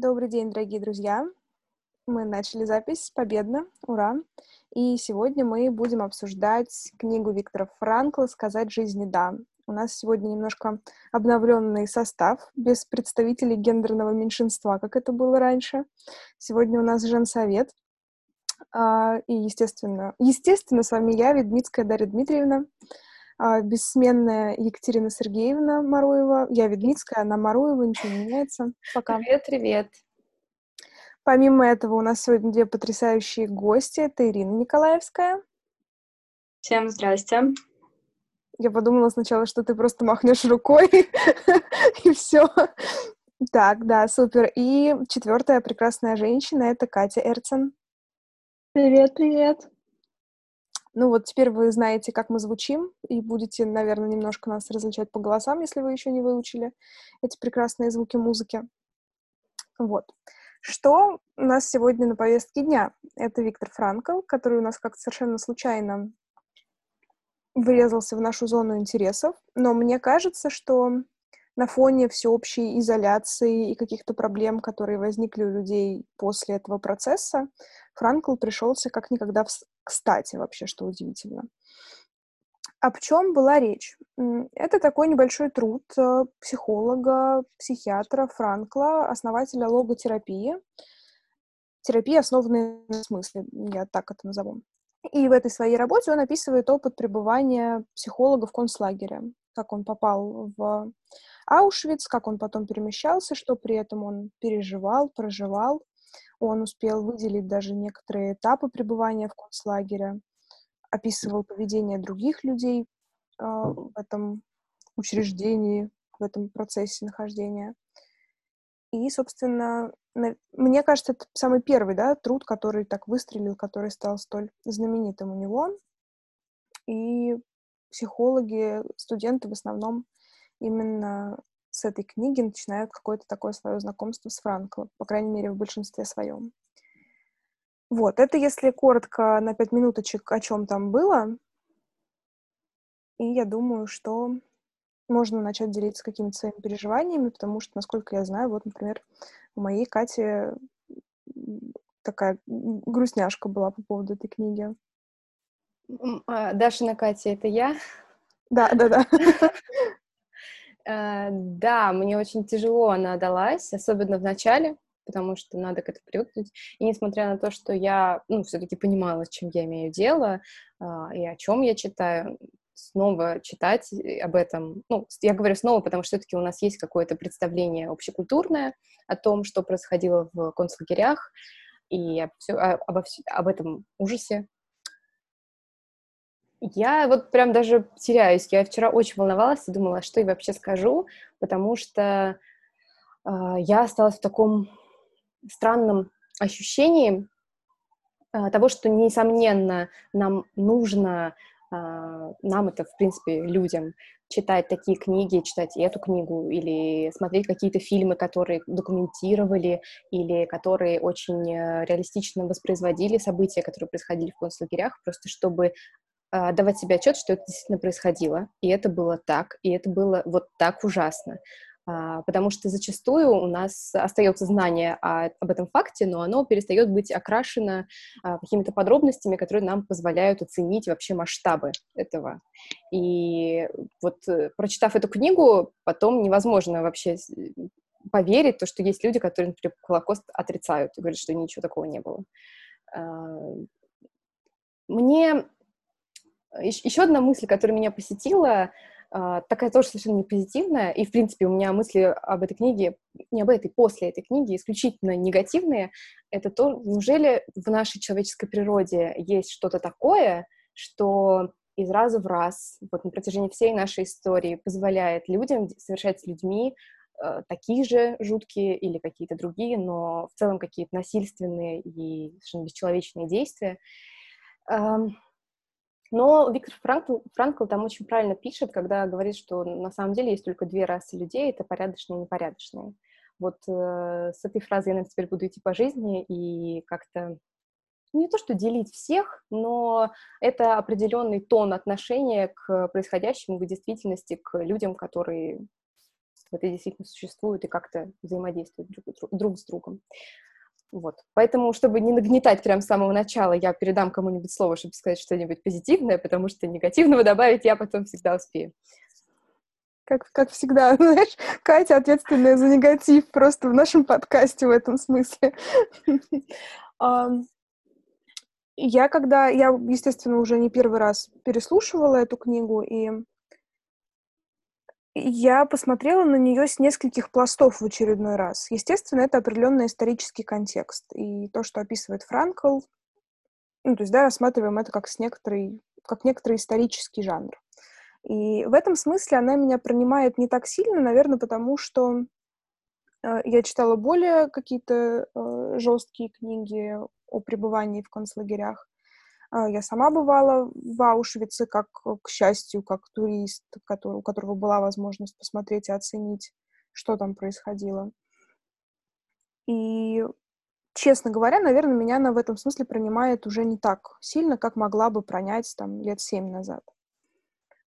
Добрый день, дорогие друзья. Мы начали запись победно, ура. И сегодня мы будем обсуждать книгу Виктора Франкла «Сказать жизни да». У нас сегодня немножко обновленный состав, без представителей гендерного меньшинства, как это было раньше. Сегодня у нас женсовет. А, и, естественно, естественно, с вами я, Ведмицкая Дарья Дмитриевна, бессменная Екатерина Сергеевна Маруева. Я Ведмицкая, она Маруева, ничего не меняется. Пока. Привет, привет. Помимо этого, у нас сегодня две потрясающие гости. Это Ирина Николаевская. Всем здрасте. Я подумала сначала, что ты просто махнешь рукой, и все. Так, да, супер. И четвертая прекрасная женщина — это Катя Эрцен. Привет, привет. Ну вот теперь вы знаете, как мы звучим, и будете, наверное, немножко нас различать по голосам, если вы еще не выучили эти прекрасные звуки музыки. Вот. Что у нас сегодня на повестке дня? Это Виктор Франкл, который у нас как-то совершенно случайно врезался в нашу зону интересов, но мне кажется, что на фоне всеобщей изоляции и каких-то проблем, которые возникли у людей после этого процесса, Франкл пришелся как никогда в... кстати вообще, что удивительно. Об чем была речь? Это такой небольшой труд э, психолога, психиатра Франкла, основателя логотерапии. Терапия, основанная на смысле, я так это назову. И в этой своей работе он описывает опыт пребывания психолога в концлагере, как он попал в Аушвиц, как он потом перемещался, что при этом он переживал, проживал. Он успел выделить даже некоторые этапы пребывания в концлагере, описывал поведение других людей э, в этом учреждении, в этом процессе нахождения. И, собственно, мне кажется, это самый первый, да, труд, который так выстрелил, который стал столь знаменитым у него. И психологи, студенты в основном именно с этой книги начинают какое-то такое свое знакомство с Франклом, по крайней мере, в большинстве своем. Вот, это если коротко на пять минуточек, о чем там было. И я думаю, что можно начать делиться какими-то своими переживаниями, потому что, насколько я знаю, вот, например, у моей Кати такая грустняшка была по поводу этой книги. А, Дашина Катя, это я? Да, да, да. Э, да, мне очень тяжело она далась, особенно в начале, потому что надо к этому привыкнуть. И несмотря на то, что я, ну, все-таки понимала, с чем я имею дело а, и о чем я читаю, снова читать об этом. Ну, я говорю снова, потому что все-таки у нас есть какое-то представление общекультурное о том, что происходило в концлагерях, и все, об, об этом ужасе. Я вот прям даже теряюсь. Я вчера очень волновалась и думала, что я вообще скажу, потому что э, я осталась в таком странном ощущении э, того, что, несомненно, нам нужно а, нам это, в принципе, людям, читать такие книги, читать эту книгу, или смотреть какие-то фильмы, которые документировали, или которые очень э, реалистично воспроизводили события, которые происходили в концлагерях, просто чтобы давать себе отчет, что это действительно происходило, и это было так, и это было вот так ужасно. А, потому что зачастую у нас остается знание о, об этом факте, но оно перестает быть окрашено а, какими-то подробностями, которые нам позволяют оценить вообще масштабы этого. И вот э, прочитав эту книгу, потом невозможно вообще поверить, то, что есть люди, которые, например, Холокост отрицают и говорят, что ничего такого не было. А, мне еще одна мысль, которая меня посетила, а, такая тоже совершенно не позитивная, и, в принципе, у меня мысли об этой книге, не об этой, после этой книги, исключительно негативные, это то, неужели в нашей человеческой природе есть что-то такое, что из раза в раз, вот на протяжении всей нашей истории, позволяет людям совершать с людьми э, такие же жуткие или какие-то другие, но в целом какие-то насильственные и совершенно бесчеловечные действия. Эм, но Виктор Франкл, Франкл там очень правильно пишет, когда говорит, что на самом деле есть только две расы людей, это порядочные и непорядочные. Вот э, с этой фразой я, наверное, теперь буду идти по жизни и как-то не то что делить всех, но это определенный тон отношения к происходящему, к действительности, к людям, которые вот и действительно существуют и как-то взаимодействуют друг, друг с другом. Вот. Поэтому, чтобы не нагнетать прямо с самого начала, я передам кому-нибудь слово, чтобы сказать что-нибудь позитивное, потому что негативного добавить я потом всегда успею. Как, как всегда, знаешь, Катя ответственная за негатив просто в нашем подкасте в этом смысле. Я когда, я, естественно, уже не первый раз переслушивала эту книгу, и я посмотрела на нее с нескольких пластов в очередной раз. Естественно, это определенный исторический контекст. И то, что описывает Франкл, ну, то есть, да, рассматриваем это как, с некоторый, как некоторый исторический жанр. И в этом смысле она меня принимает не так сильно, наверное, потому что э, я читала более какие-то э, жесткие книги о пребывании в концлагерях. А, я сама бывала в Аушвице, как, к счастью, как турист, который, у которого была возможность посмотреть и оценить, что там происходило. И, честно говоря, наверное, меня она в этом смысле принимает уже не так сильно, как могла бы пронять там лет семь назад.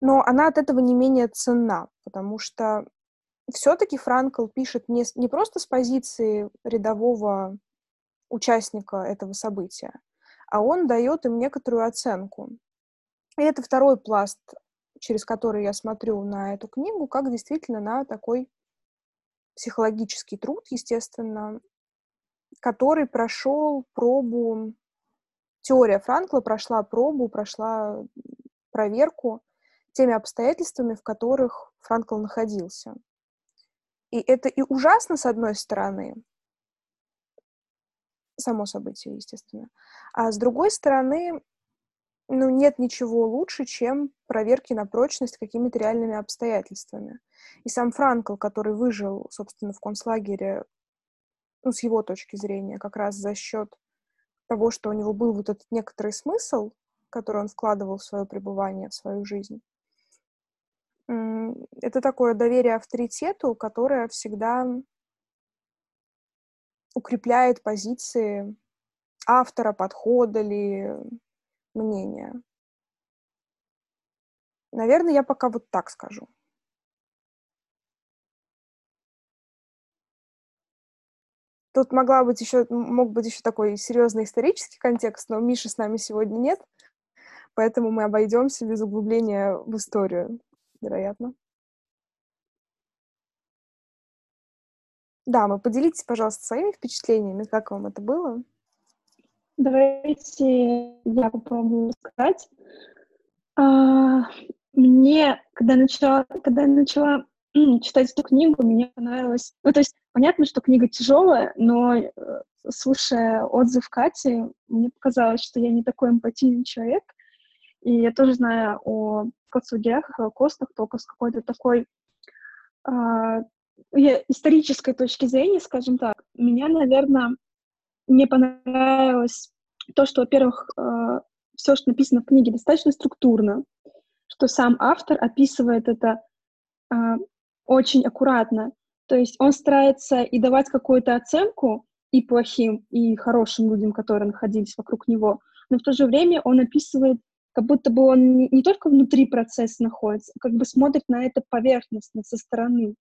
Но она от этого не менее ценна, потому что все-таки Франкл пишет не, не просто с позиции рядового участника этого события, а он дает им некоторую оценку. И это второй пласт, через который я смотрю на эту книгу, как действительно на такой психологический труд, естественно, который прошел пробу, теория Франкла прошла пробу, прошла проверку теми обстоятельствами, в которых Франкл находился. И это и ужасно, с одной стороны, само событие, естественно. А с другой стороны, ну, нет ничего лучше, чем проверки на прочность какими-то реальными обстоятельствами. И сам Франкл, который выжил, собственно, в концлагере, ну, с его точки зрения, как раз за счет того, что у него был вот этот некоторый смысл, который он вкладывал в свое пребывание, в свою жизнь, это такое доверие авторитету, которое всегда укрепляет позиции автора, подхода ли, мнения. Наверное, я пока вот так скажу. Тут могла быть еще, мог быть еще такой серьезный исторический контекст, но Миши с нами сегодня нет, поэтому мы обойдемся без углубления в историю, вероятно. Да, мы поделитесь, пожалуйста, своими впечатлениями, как вам это было. Давайте я попробую сказать. А, мне, когда начала, когда я начала читать эту книгу, мне понравилось... Ну, то есть, понятно, что книга тяжелая, но э, слушая отзыв Кати, мне показалось, что я не такой эмпатийный человек. И я тоже знаю о концлагерях, о Холокостах только с какой-то такой а, исторической точки зрения, скажем так, меня, наверное, не понравилось то, что, во-первых, э, все, что написано в книге, достаточно структурно, что сам автор описывает это э, очень аккуратно. То есть он старается и давать какую-то оценку и плохим, и хорошим людям, которые находились вокруг него, но в то же время он описывает, как будто бы он не, не только внутри процесса находится, а как бы смотрит на это поверхностно, со стороны.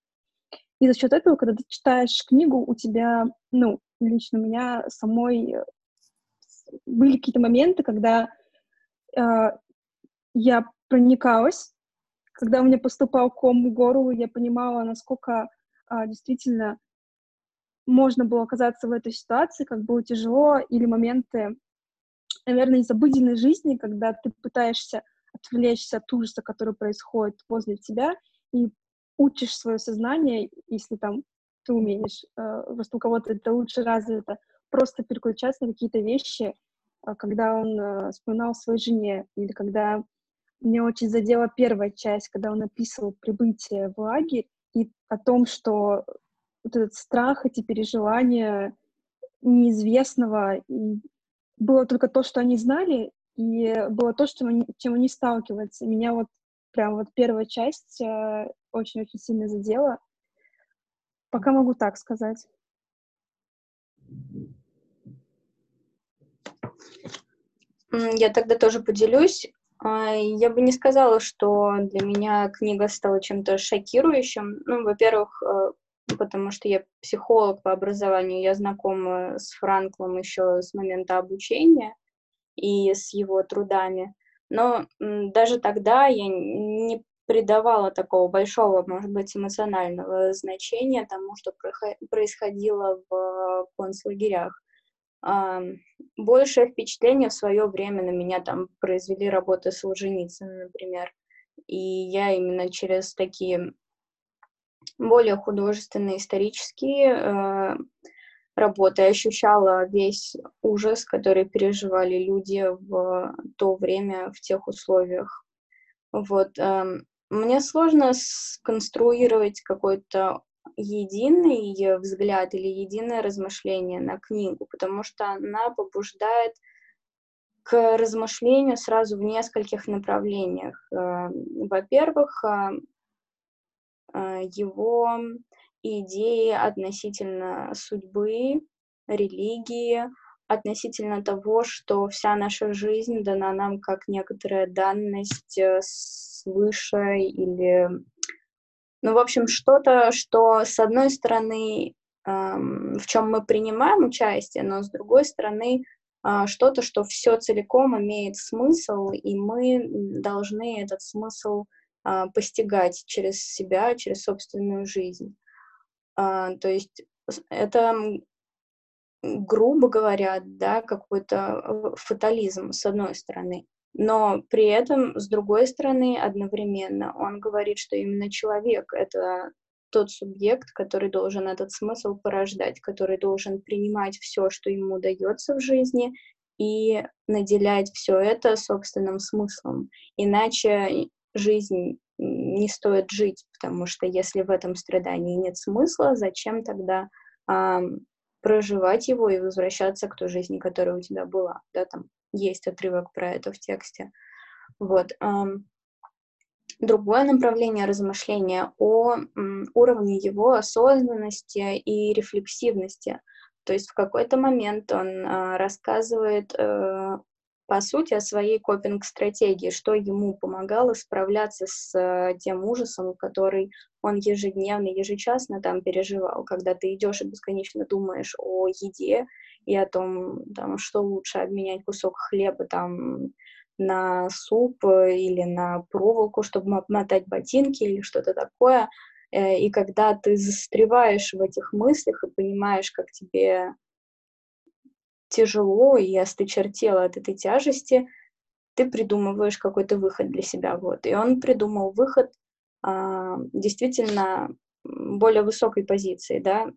И за счет этого, когда ты читаешь книгу, у тебя, ну, лично у меня самой э, были какие-то моменты, когда э, я проникалась, когда у меня поступал ком в гору, я понимала, насколько э, действительно можно было оказаться в этой ситуации, как было тяжело, или моменты, наверное, из обыденной жизни, когда ты пытаешься отвлечься от ужаса, который происходит возле тебя, и учишь свое сознание, если там ты умеешь, э, просто у кого-то это лучше развито, просто переключаться на какие-то вещи, э, когда он э, вспоминал своей жене, или когда мне очень задела первая часть, когда он описывал прибытие в лагерь и о том, что вот этот страх, эти переживания неизвестного, и было только то, что они знали, и было то, что они, чем они сталкиваются. Меня вот прям вот первая часть очень-очень сильно задела. Пока могу так сказать. Я тогда тоже поделюсь. А, я бы не сказала, что для меня книга стала чем-то шокирующим. Ну, во-первых, э, потому что я психолог по образованию, я знакома с Франклом еще с момента обучения и с его трудами. Но даже тогда я не придавала такого большого, может быть, эмоционального значения тому, что происходило в концлагерях. Большее впечатление в свое время на меня там произвели работы Солженицына, например. И я именно через такие более художественные, исторические э, работы ощущала весь ужас, который переживали люди в то время, в тех условиях. Вот. Э, мне сложно сконструировать какой-то единый взгляд или единое размышление на книгу, потому что она побуждает к размышлению сразу в нескольких направлениях. Э, во-первых, э, э, идеи относительно судьбы, религии, относительно того, что вся наша жизнь дана нам как некоторая данность свыше или ну, в общем, что-то, что, с одной стороны, эм, в чем мы принимаем участие, но с другой стороны, э, что-то, что все целиком имеет смысл, и мы должны этот смысл э, постигать через себя, через собственную жизнь. Э, то есть это, грубо говоря, да, какой-то э, фатализм, с одной стороны. Но при этом, с другой стороны, одновременно он говорит, что именно человек — это тот субъект, который должен этот смысл порождать, который должен принимать все, что ему дается в жизни, и наделять все это собственным смыслом. Иначе жизнь не стоит жить, потому что если в этом страдании нет смысла, зачем тогда а, проживать его и возвращаться к той жизни, которая у тебя была, да, там есть отрывок про это в тексте. Вот. Другое направление размышления о уровне его осознанности и рефлексивности. То есть в какой-то момент он а, рассказывает, э, по сути, о своей копинг-стратегии, что ему помогало справляться с э, тем ужасом, который он ежедневно, ежечасно там переживал, когда ты идешь и бесконечно думаешь о еде и о том, там, что лучше обменять кусок хлеба там на суп или на проволоку, чтобы обмотать ботинки или что-то такое. Э, и когда ты застреваешь в этих мыслях и понимаешь, как тебе тяжело и остычертело от этой тяжести, ты придумываешь какой-то выход для себя. Вот. И он придумал выход а, действительно более высокой позиции, да,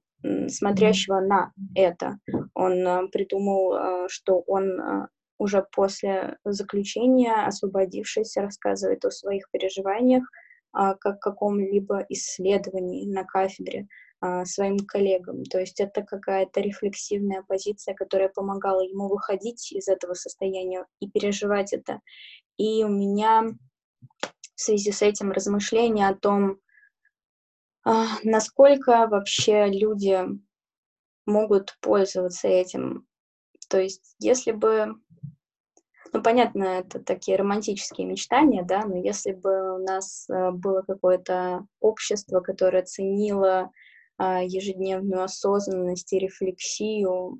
смотрящего на это. Он а, придумал, а, что он а, уже после заключения, освободившись, рассказывает о своих переживаниях, как каком-либо исследовании на кафедре своим коллегам. То есть это какая-то рефлексивная позиция, которая помогала ему выходить из этого состояния и переживать это. И у меня в связи с этим размышления о том, а, насколько вообще люди могут пользоваться этим. То есть, если бы, ну, понятно, это такие романтические мечтания, да, но если бы у нас э, было какое-то общество, которое ценило а, ежедневную осознанность и рефлексию,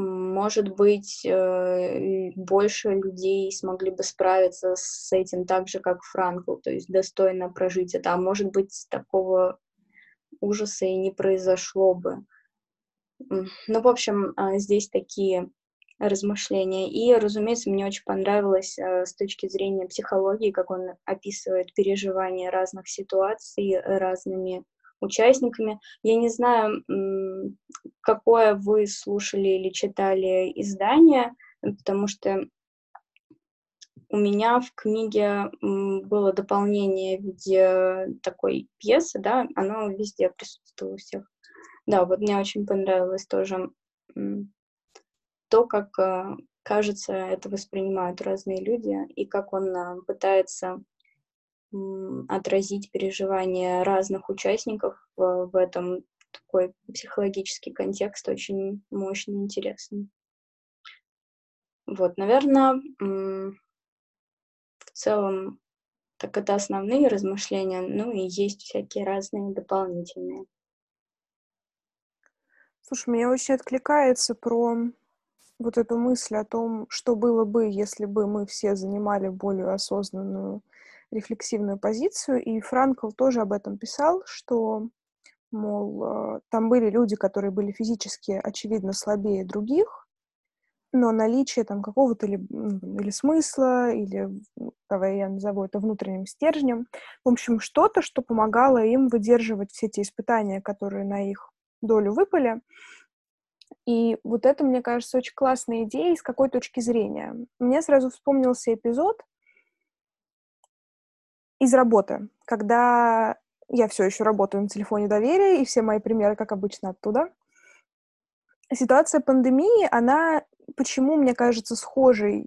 может быть, э, больше людей смогли бы справиться с этим так же, как Франкл, то есть достойно прожить это. А может быть, такого ужаса и не произошло бы. Ну, в общем, а, здесь такие размышления. И, разумеется, мне очень понравилось э, с точки зрения психологии, как он описывает переживания разных ситуаций разными участниками. Я не знаю, какое вы слушали или читали издание, потому что у меня в книге было дополнение в виде такой пьесы, да, оно везде присутствовало у всех. Да, вот мне очень понравилось тоже то, как, э, кажется, это воспринимают разные люди, и как он э, пытается отразить переживания разных участников в, в этом такой психологический контекст очень мощный, интересный. Вот, наверное, целом так это основные размышления, ну и есть всякие разные дополнительные. Слушай, мне очень откликается про вот эту мысль о том, что было бы, если бы мы все занимали более осознанную рефлексивную позицию. И Франкл тоже об этом писал, что, мол, э, там были люди, которые были физически, очевидно, слабее других, но наличие там какого-то или, или смысла, или, давай я назову это внутренним стержнем, в общем, что-то, что помогало им выдерживать все те испытания, которые на их долю выпали. И вот это, мне кажется, очень классная идея, с какой точки зрения. Мне сразу вспомнился эпизод из работы, когда я все еще работаю на телефоне доверия, и все мои примеры, как обычно, оттуда. Ситуация пандемии, она почему, мне кажется, схожей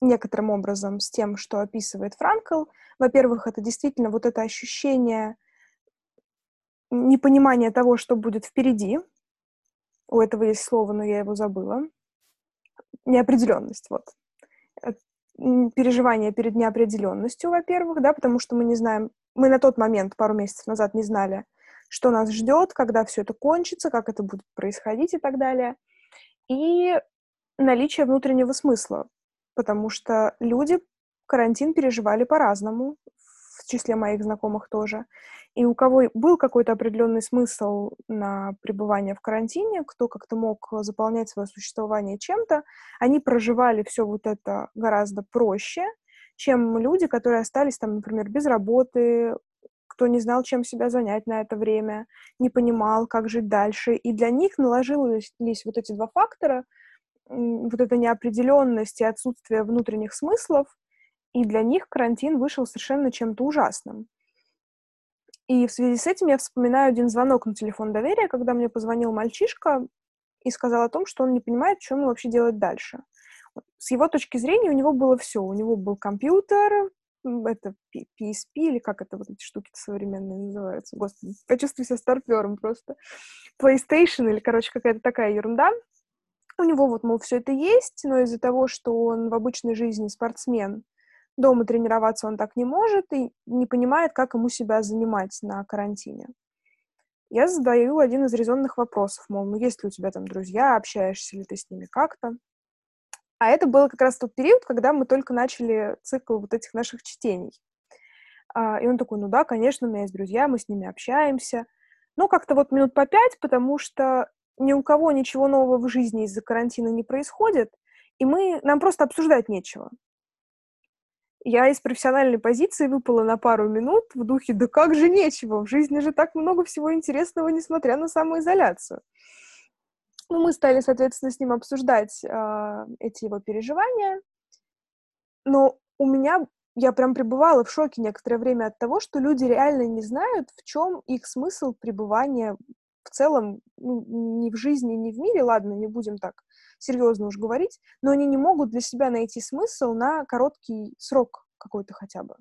некоторым образом с тем, что описывает Франкл. Во-первых, это действительно вот это ощущение непонимания того, что будет впереди. У этого есть слово, но я его забыла. Неопределенность, вот. Переживание перед неопределенностью, во-первых, да, потому что мы не знаем, мы на тот момент, пару месяцев назад, не знали, что нас ждет, когда все это кончится, как это будет происходить и так далее. И наличие внутреннего смысла, потому что люди карантин переживали по-разному, в числе моих знакомых тоже. И у кого был какой-то определенный смысл на пребывание в карантине, кто как-то мог заполнять свое существование чем-то, они проживали все вот это гораздо проще, чем люди, которые остались там, например, без работы, кто не знал, чем себя занять на это время, не понимал, как жить дальше. И для них наложились вот эти два фактора — вот эта неопределенность и отсутствие внутренних смыслов, и для них карантин вышел совершенно чем-то ужасным. И в связи с этим я вспоминаю один звонок на телефон доверия, когда мне позвонил мальчишка и сказал о том, что он не понимает, что ему вообще делать дальше. С его точки зрения у него было все. У него был компьютер, это PSP, или как это вот эти штуки современные называются. Господи, почувствую себя старпером просто. PlayStation или, короче, какая-то такая ерунда. У него вот, мол, все это есть, но из-за того, что он в обычной жизни спортсмен, дома тренироваться он так не может и не понимает, как ему себя занимать на карантине. Я задаю один из резонных вопросов, мол, ну есть ли у тебя там друзья, общаешься ли ты с ними как-то? А это был как раз тот период, когда мы только начали цикл вот этих наших чтений. А, и он такой, ну да, конечно, у меня есть друзья, мы с ними общаемся. Ну, как-то вот минут по пять, потому что ни у кого ничего нового в жизни из-за карантина не происходит, и мы, нам просто обсуждать нечего. Я из профессиональной позиции выпала на пару минут в духе «да как же нечего, в жизни же так много всего интересного, несмотря на самоизоляцию». Ну, мы стали, соответственно, с ним обсуждать э, эти его переживания, но у меня я прям пребывала в шоке некоторое время от того, что люди реально не знают, в чем их смысл пребывания в целом ну, ни в жизни, ни в мире, ладно, не будем так серьезно уж говорить, но они не могут для себя найти смысл на короткий срок какой-то хотя бы.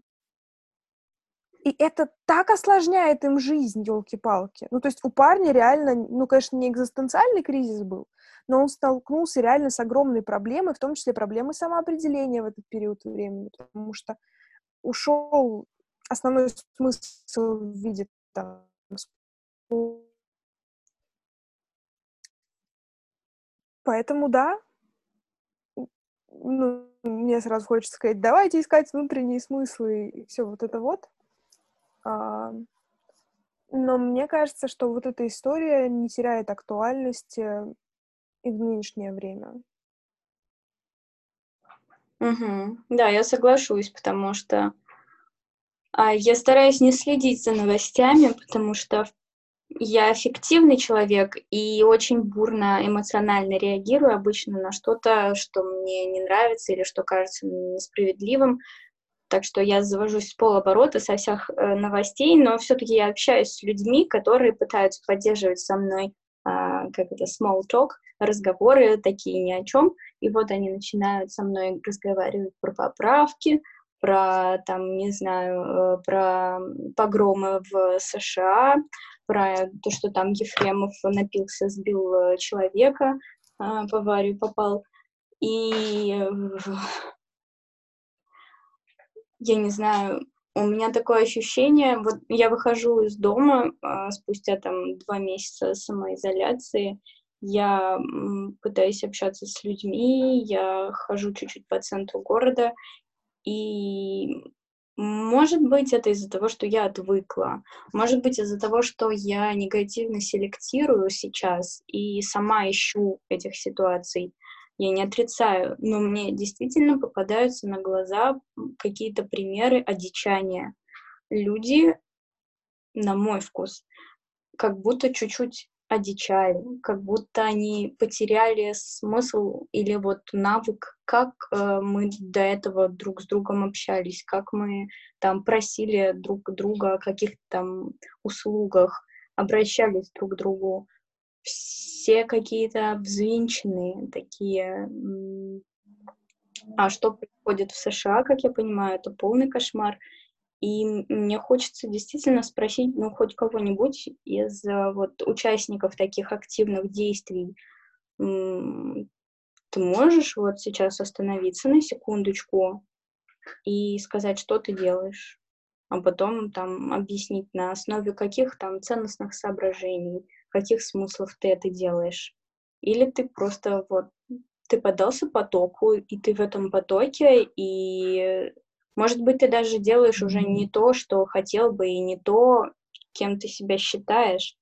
И это так осложняет им жизнь, елки-палки. Ну, то есть у парня реально, ну, конечно, не экзистенциальный кризис был, но он столкнулся реально с огромной проблемой, в том числе проблемой самоопределения в этот период времени, потому что ушел основной смысл в виде там, Поэтому да, ну, мне сразу хочется сказать, давайте искать внутренние смыслы и все вот это вот. А, но мне кажется, что вот эта история не теряет актуальности и в нынешнее время. Угу. Да, я соглашусь, потому что а, я стараюсь не следить за новостями, потому что в я эффективный человек и очень бурно эмоционально реагирую обычно на что-то, что мне не нравится или что кажется несправедливым. Так что я завожусь с полоборота со всех э, новостей, но все-таки я общаюсь с людьми, которые пытаются поддерживать со мной э, как это small talk, разговоры такие ни о чем. И вот они начинают со мной разговаривать про поправки, про там, не знаю, э, про погромы в США, про то, что там Ефремов напился, сбил э, человека, а, в аварию попал. И я не знаю, у меня такое ощущение, вот я выхожу из дома а, спустя там два месяца самоизоляции, я пытаюсь общаться с людьми, я хожу чуть-чуть по центру города, и может быть, это из-за того, что я отвыкла. Может быть, из-за того, что я негативно селектирую сейчас и сама ищу этих ситуаций. Я не отрицаю, но мне действительно попадаются на глаза какие-то примеры одичания. Люди, на мой вкус, как будто чуть-чуть одичали, как будто они потеряли смысл или вот навык, как э, мы до этого друг с другом общались, как мы там просили друг друга о каких-то там услугах, обращались друг к другу. Все какие-то взвинченные такие. А что происходит в США, как я понимаю, это полный кошмар. И мне хочется действительно спросить, ну, хоть кого-нибудь из э, вот участников таких активных действий, ты можешь вот сейчас остановиться на секундочку и сказать, что ты делаешь, а потом там объяснить, на основе каких там ценностных соображений, каких смыслов ты это делаешь. Или ты просто вот, ты подался потоку, и ты в этом потоке, и может быть, ты даже делаешь уже не то, что хотел бы, и не то, кем ты себя считаешь,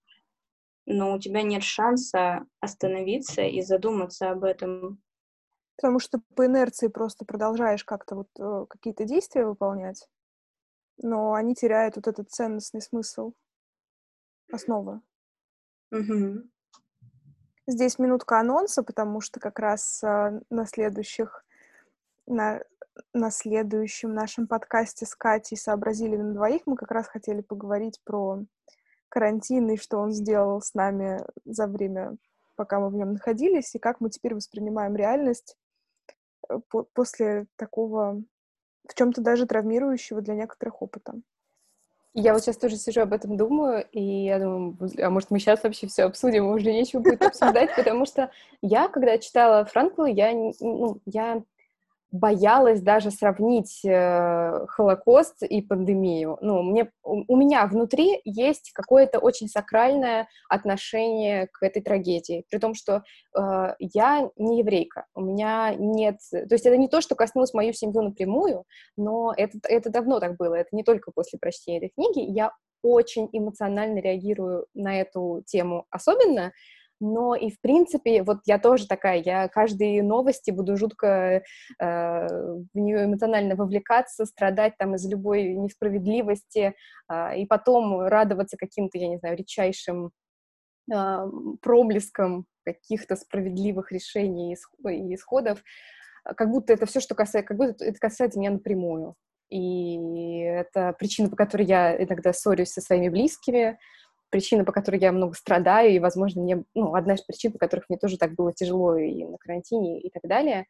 но у тебя нет шанса остановиться и задуматься об этом. Потому что по инерции просто продолжаешь как-то вот э, какие-то действия выполнять, но они теряют вот этот ценностный смысл, основы. Угу. Здесь минутка анонса, потому что как раз э, на следующих на на следующем нашем подкасте с Катей «Сообразили на двоих» мы как раз хотели поговорить про карантин и что он сделал с нами за время, пока мы в нем находились, и как мы теперь воспринимаем реальность э, по после такого в чем-то даже травмирующего для некоторых опыта. Я вот сейчас тоже сижу об этом думаю, и я думаю, а может, мы сейчас вообще все обсудим, уже нечего будет обсуждать, потому что я, когда читала Франкла, я, ну, я боялась даже сравнить э, Холокост и пандемию. Ну, мне, у, у меня внутри есть какое-то очень сакральное отношение к этой трагедии, при том, что э, я не еврейка, у меня нет... То есть это не то, что коснулось мою семью напрямую, но это, это давно так было, это не только после прочтения этой книги. Я очень эмоционально реагирую на эту тему особенно, но и в принципе, вот я тоже такая, я каждой новости буду жутко э, в нее эмоционально вовлекаться, страдать там из любой несправедливости, э, и потом радоваться каким-то, я не знаю, редчайшим э, проблескам каких-то справедливых решений и исходов, как будто это все, что касается, как будто это касается меня напрямую. И это причина, по которой я иногда ссорюсь со своими близкими, причина, по которой я много страдаю, и, возможно, мне, ну, одна из причин, по которых мне тоже так было тяжело и на карантине, и так далее.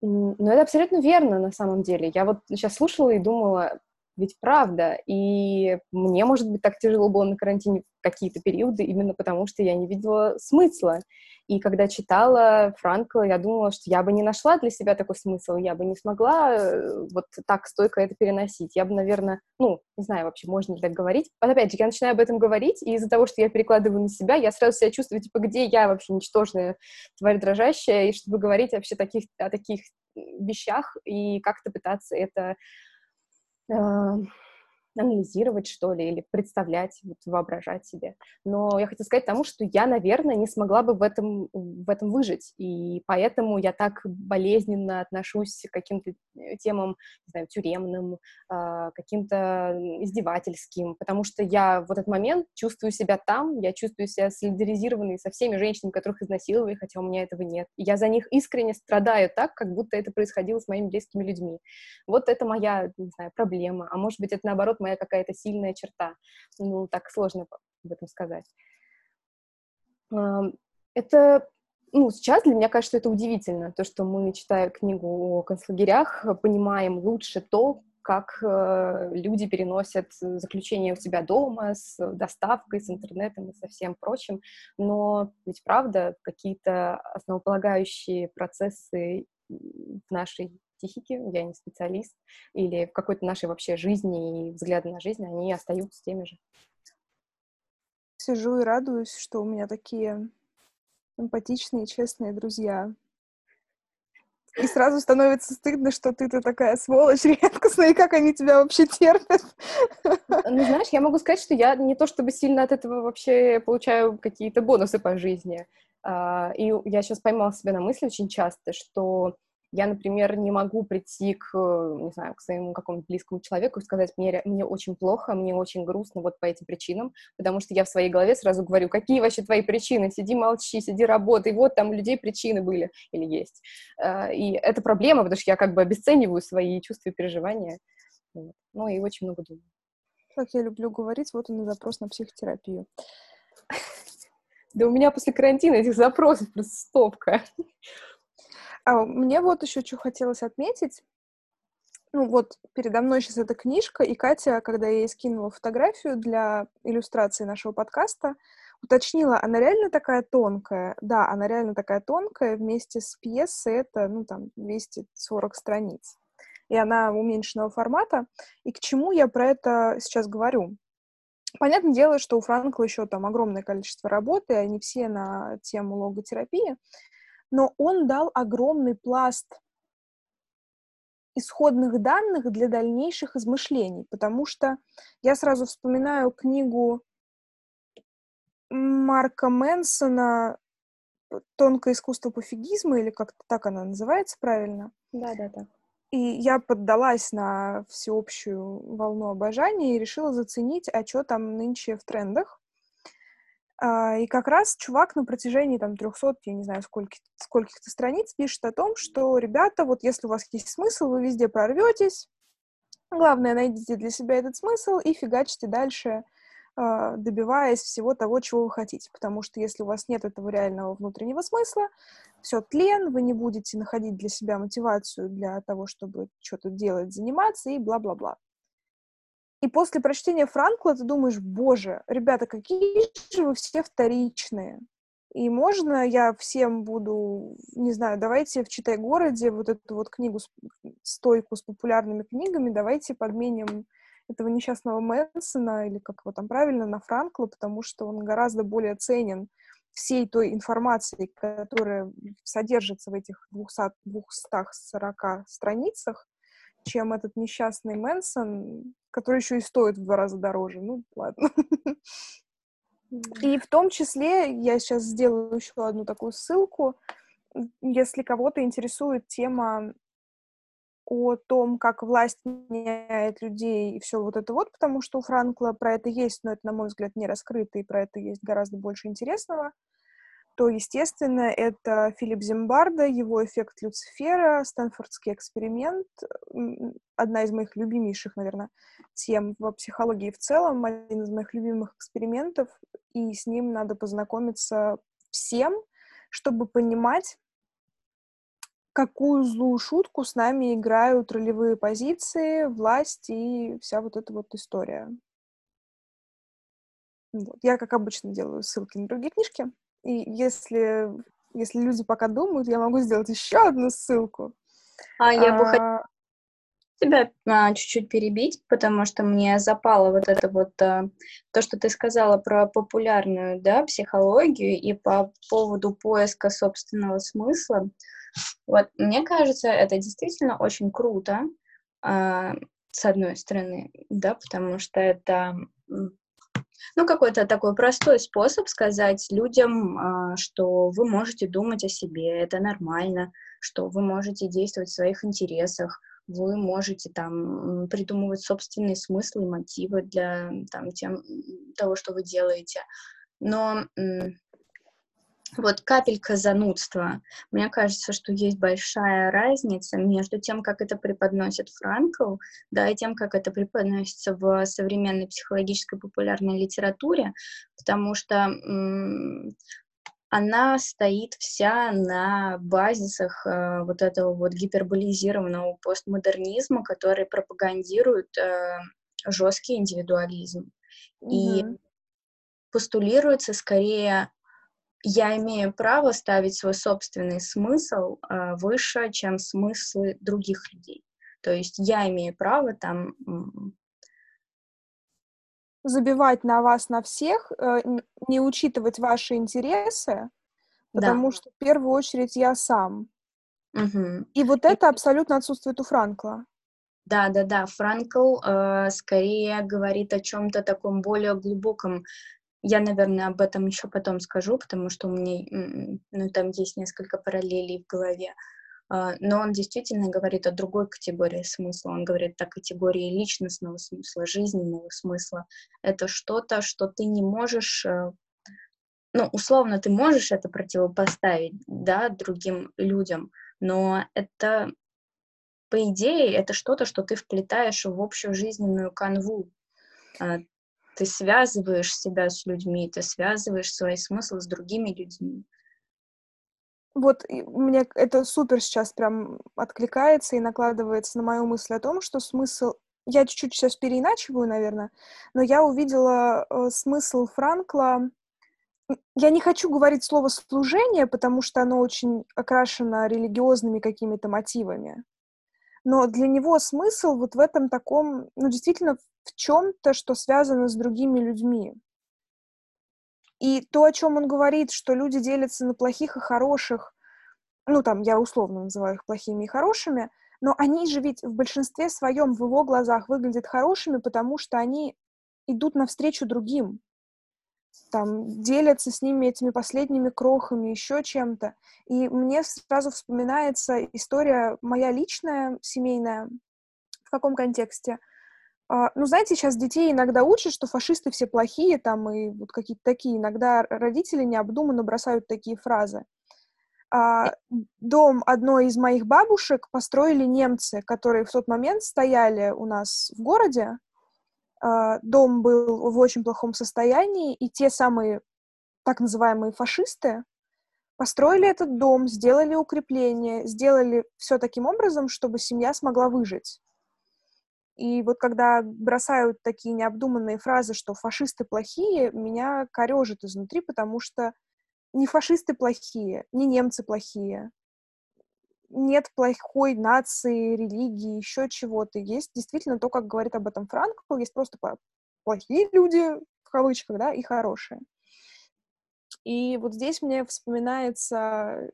Но это абсолютно верно на самом деле. Я вот сейчас слушала и думала, ведь правда. И мне, может быть, так тяжело было на карантине в какие-то периоды, именно потому что я не видела смысла. И когда читала Франкла, я думала, что я бы не нашла для себя такой смысл, я бы не смогла э, вот так стойко это переносить. Я бы, наверное, ну, не знаю вообще, можно ли так говорить. Вот опять же, я начинаю об этом говорить, и из-за того, что я перекладываю на себя, я сразу себя чувствую, типа, где я вообще ничтожная тварь дрожащая, и чтобы говорить вообще таких, о таких вещах и как-то пытаться это э, анализировать, что ли, или представлять, вот, воображать себе. Но я хочу сказать тому, что я, наверное, не смогла бы в этом, в этом выжить, и поэтому я так болезненно отношусь к каким-то э, темам, не знаю, тюремным, а, каким-то издевательским, потому что я в этот момент чувствую себя там, я чувствую себя солидаризированной со всеми женщинами, которых изнасиловали, хотя у меня этого нет. Я за них искренне страдаю так, как будто это происходило с моими близкими людьми. Вот это моя, не знаю, проблема. А может быть, это наоборот моя какая-то сильная черта. Ну, так сложно об этом сказать. Это ну, сейчас для меня кажется, это удивительно, то, что мы, читая книгу о концлагерях, понимаем лучше то, как э, люди переносят заключение у себя дома с доставкой, с интернетом и со всем прочим. Но ведь правда, какие-то основополагающие процессы в нашей психики, я не специалист, или в какой-то нашей вообще жизни и взгляды на жизнь, они остаются теми же. Сижу и радуюсь, что у меня такие эмпатичные, честные друзья. И сразу становится стыдно, что ты-то такая сволочь редкостная, и как они тебя вообще терпят. Ну, знаешь, я могу сказать, что я не то чтобы сильно от этого вообще получаю какие-то бонусы по жизни. А, и я сейчас поймала себя на мысли очень часто, что я, например, не могу прийти к, не знаю, к своему какому-то близкому человеку и сказать, мне, мне очень плохо, мне очень грустно вот по этим причинам, потому что я в своей голове сразу говорю, какие вообще твои причины, сиди молчи, сиди работай, вот там у людей причины были или есть. А, и это проблема, потому что я как бы обесцениваю свои чувства и переживания. Ну и очень много думаю. Как я люблю говорить, вот он и запрос на психотерапию. Да у меня после карантина этих запросов просто стопка. А мне вот еще что хотелось отметить. Ну вот передо мной сейчас эта книжка, и Катя, когда я ей скинула фотографию для иллюстрации нашего подкаста, уточнила, она реально такая тонкая? Да, она реально такая тонкая, вместе с пьесой это, ну, там, 240 страниц. И она уменьшенного формата. И к чему я про это сейчас говорю? Понятное дело, что у Франкла еще там огромное количество работы, они все на тему логотерапии, но он дал огромный пласт исходных данных для дальнейших измышлений, потому что я сразу вспоминаю книгу Марка Мэнсона «Тонкое искусство пофигизма», или как-то так она называется правильно. Да, да, да. И я поддалась на всеобщую волну обожания и решила заценить, а что там нынче в трендах. А, и как раз чувак на протяжении там 300, я не знаю, скольких, скольких-то страниц пишет о том, что, ребята, вот если у вас есть смысл, вы везде прорветесь, главное, найдите для себя этот смысл и фигачьте дальше, а, добиваясь всего того, чего вы хотите. Потому что если у вас нет этого реального внутреннего смысла, все тлен, вы не будете находить для себя мотивацию для того, чтобы что-то делать, заниматься и бла-бла-бла. И после прочтения Франкла ты думаешь, боже, ребята, какие же вы все вторичные. И можно я всем буду, не знаю, давайте в «Читай-городе» вот эту вот книгу, стойку с популярными книгами, давайте подменим этого несчастного Мэнсона, или как его там правильно, на Франкла, потому что он гораздо более ценен всей той информацией, которая содержится в этих 200, 240 страницах, чем этот несчастный Мэнсон, который еще и стоит в два раза дороже. Ну, ладно. И в том числе я сейчас сделаю еще одну такую ссылку. Если кого-то интересует тема о том, как власть меняет людей и все вот это вот, потому что у Франкла про это есть, но это, на мой взгляд, не раскрыто, и про это есть гораздо больше интересного то, естественно, это Филипп Зимбарда, его эффект Люцифера, Стэнфордский эксперимент, одна из моих любимейших, наверное, тем в психологии в целом, один из моих любимых экспериментов, и с ним надо познакомиться всем, чтобы понимать, какую злую шутку с нами играют ролевые позиции, власть и вся вот эта вот история. Вот. Я, как обычно, делаю ссылки на другие книжки. И если, если люди пока думают, я могу сделать еще одну ссылку. А, я бы хотела тебя а, чуть-чуть перебить, потому что мне запало вот это вот а, то, что ты сказала про популярную, да, психологию и по поводу поиска собственного смысла. Вот, мне кажется, это действительно очень круто, а, с одной стороны, да, потому что это ну, какой-то такой простой способ сказать людям, а, что вы можете думать о себе, это нормально, что вы можете действовать в своих интересах, вы можете там придумывать собственные смыслы и мотивы для там, тем, того, что вы делаете. Но вот капелька занудства. Мне кажется, что есть большая разница между тем, как это преподносит Франкл, да, и тем, как это преподносится в современной психологической популярной литературе, потому что она стоит вся на базисах э, вот этого вот гиперболизированного постмодернизма, который пропагандирует э, жесткий индивидуализм. Mm-hmm. И постулируется скорее я имею право ставить свой собственный смысл э, выше, чем смыслы других людей. То есть я имею право там забивать на вас на всех, э, не учитывать ваши интересы, потому да. что в первую очередь я сам. Угу. И вот это И... абсолютно отсутствует у Франкла. Да, да, да. Франкл э, скорее говорит о чем-то таком более глубоком. Я, наверное, об этом еще потом скажу, потому что у меня, ну, там есть несколько параллелей в голове. Э, но он действительно говорит о другой категории смысла. Он говорит о категории личностного смысла, жизненного смысла. Это что-то, что ты не можешь э, ну, условно, ты можешь это противопоставить, да, другим людям, но это по идее, это что-то, что ты вплетаешь в общую жизненную канву. Ты связываешь себя с людьми, ты связываешь свои смыслы с другими людьми. Вот мне это супер сейчас прям откликается и накладывается на мою мысль о том, что смысл... Я чуть-чуть сейчас переиначиваю, наверное, но я увидела э, смысл Франкла я не хочу говорить слово служение, потому что оно очень окрашено религиозными какими-то мотивами но для него смысл вот в этом таком, ну, действительно, в чем-то, что связано с другими людьми. И то, о чем он говорит, что люди делятся на плохих и хороших, ну, там, я условно называю их плохими и хорошими, но они же ведь в большинстве своем в его глазах выглядят хорошими, потому что они идут навстречу другим там делятся с ними этими последними крохами, еще чем-то. И мне сразу вспоминается история моя личная, семейная. В каком контексте? Uh, ну, знаете, сейчас детей иногда учат, что фашисты все плохие, там, и вот какие-то такие. Иногда родители необдуманно бросают такие фразы. Uh, дом одной из моих бабушек построили немцы, которые в тот момент стояли у нас в городе, а, дом был в очень плохом состоянии, и те самые так называемые фашисты построили этот дом, сделали укрепление, сделали все таким образом, чтобы семья смогла выжить. И вот когда бросают такие необдуманные фразы, что фашисты плохие, меня корежит изнутри, потому что не фашисты плохие, не немцы плохие, нет плохой нации, религии, еще чего-то. Есть действительно то, как говорит об этом Франкл, есть просто плохие люди, в кавычках, да, и хорошие. И вот здесь мне вспоминается,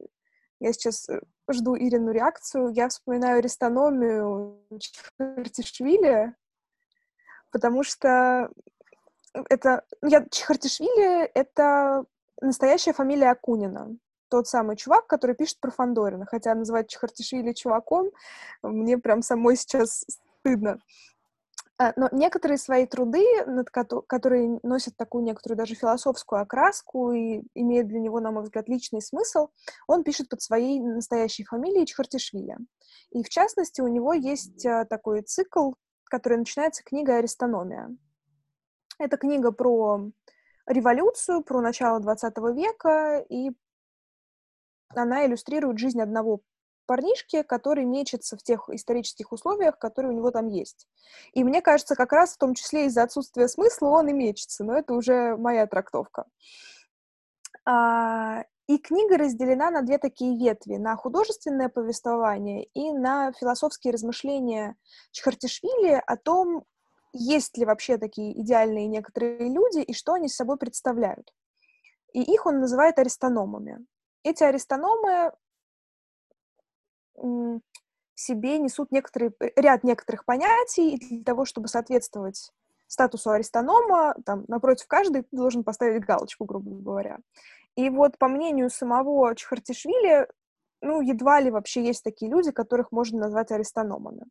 я сейчас э, жду Ирину реакцию, я вспоминаю рестономию Чхартишвили, потому что это, ну, я, Чхартишвили — это настоящая фамилия Акунина тот самый чувак, который пишет про Фандорина. Хотя называть Чехартишвили чуваком мне прям самой сейчас стыдно. А, но некоторые свои труды, над ко- которые носят такую некоторую даже философскую окраску и имеют для него, на мой взгляд, личный смысл, он пишет под своей настоящей фамилией Чхартишвили. И, в частности, у него есть а, такой цикл, который начинается книгой «Аристономия». Это книга про революцию, про начало 20 века и она иллюстрирует жизнь одного парнишки, который мечется в тех исторических условиях, которые у него там есть. И мне кажется, как раз в том числе из-за отсутствия смысла он и мечется, но это уже моя трактовка. А, и книга разделена на две такие ветви, на художественное повествование и на философские размышления Чхартишвили о том, есть ли вообще такие идеальные некоторые люди и что они собой представляют. И их он называет аристономами эти аристономы в себе несут некоторые, э, ряд некоторых понятий, и для того, чтобы соответствовать статусу аристонома, там, напротив каждый должен поставить галочку, грубо говоря. И вот, по мнению самого Чхартишвили, ну, едва ли вообще есть такие люди, которых можно назвать аристономами.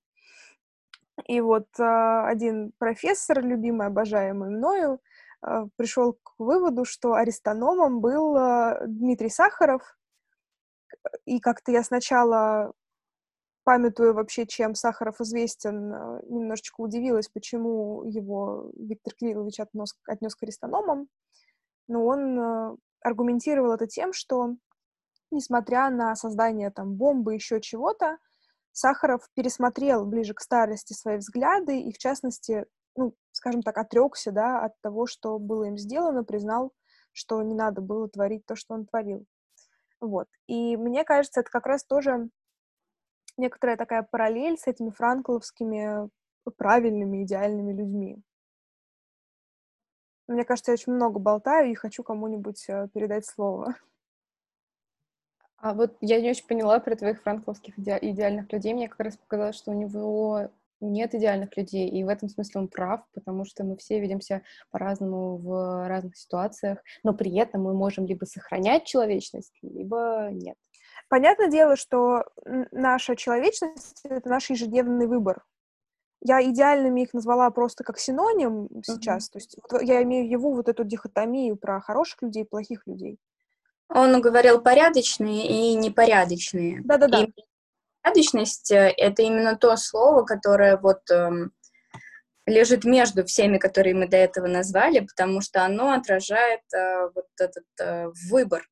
И вот э, один профессор, любимый, обожаемый мною, Э, пришел к выводу, что аристономом был э, Дмитрий Сахаров. И как-то я сначала, памятуя вообще, чем Сахаров известен, э, немножечко удивилась, почему его Виктор Кириллович отнес, отнес к аристономам. Но он аргументировал это тем, что, несмотря на создание там бомбы, еще чего-то, Сахаров пересмотрел ближе к старости свои взгляды и, в частности, ну, скажем так, отрекся, да, от того, что было им сделано, признал что не надо было творить то, что он творил. Вот. И мне кажется, это как раз тоже некоторая такая параллель с этими франкловскими правильными, идеальными людьми. Мне кажется, я очень много болтаю и хочу кому-нибудь э, передать слово. А вот я не очень поняла про твоих франкловских иде- идеальных людей. Мне как раз показалось, что у него нет идеальных людей, и в этом смысле он прав, потому что мы все видимся по-разному в разных ситуациях, но при этом мы можем либо сохранять человечность, либо нет. Понятное дело, что наша человечность — это наш ежедневный выбор. Я идеальными их назвала просто как синоним сейчас. Mm-hmm. То есть вот я имею в виду вот эту дихотомию про хороших людей и плохих людей. Он говорил порядочные и непорядочные. Да-да-да. И порядочность э, — это именно то слово, которое вот эм, лежит между всеми, которые мы до этого назвали, потому что оно отражает э, вот этот э, выбор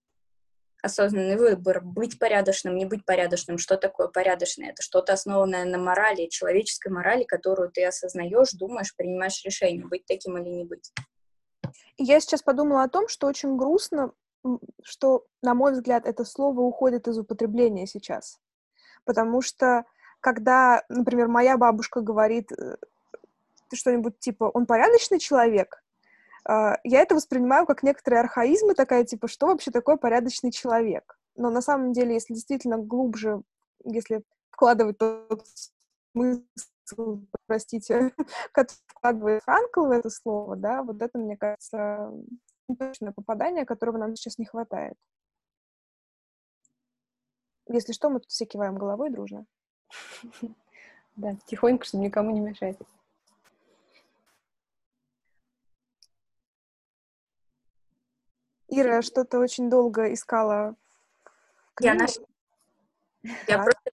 осознанный выбор, быть порядочным, не быть порядочным. Что такое порядочное? Это что-то основанное на морали, человеческой морали, которую ты осознаешь, думаешь, принимаешь решение, быть таким или не быть. Я сейчас подумала о том, что очень грустно, что, на мой взгляд, это слово уходит из употребления сейчас. Потому что, когда, например, моя бабушка говорит э, что-нибудь типа «он порядочный человек», а, я это воспринимаю как некоторые архаизмы, такая, типа, что вообще такое порядочный человек? Но на самом деле, если действительно глубже, если вкладывать тот смысл, простите, который вкладывает Франкл в это слово, да, вот это, мне кажется, точное попадание, которого нам сейчас не хватает. Если что, мы тут все киваем головой дружно. Да, тихонько, чтобы никому не мешать. Ира что-то очень долго искала. Я нашла. Я просто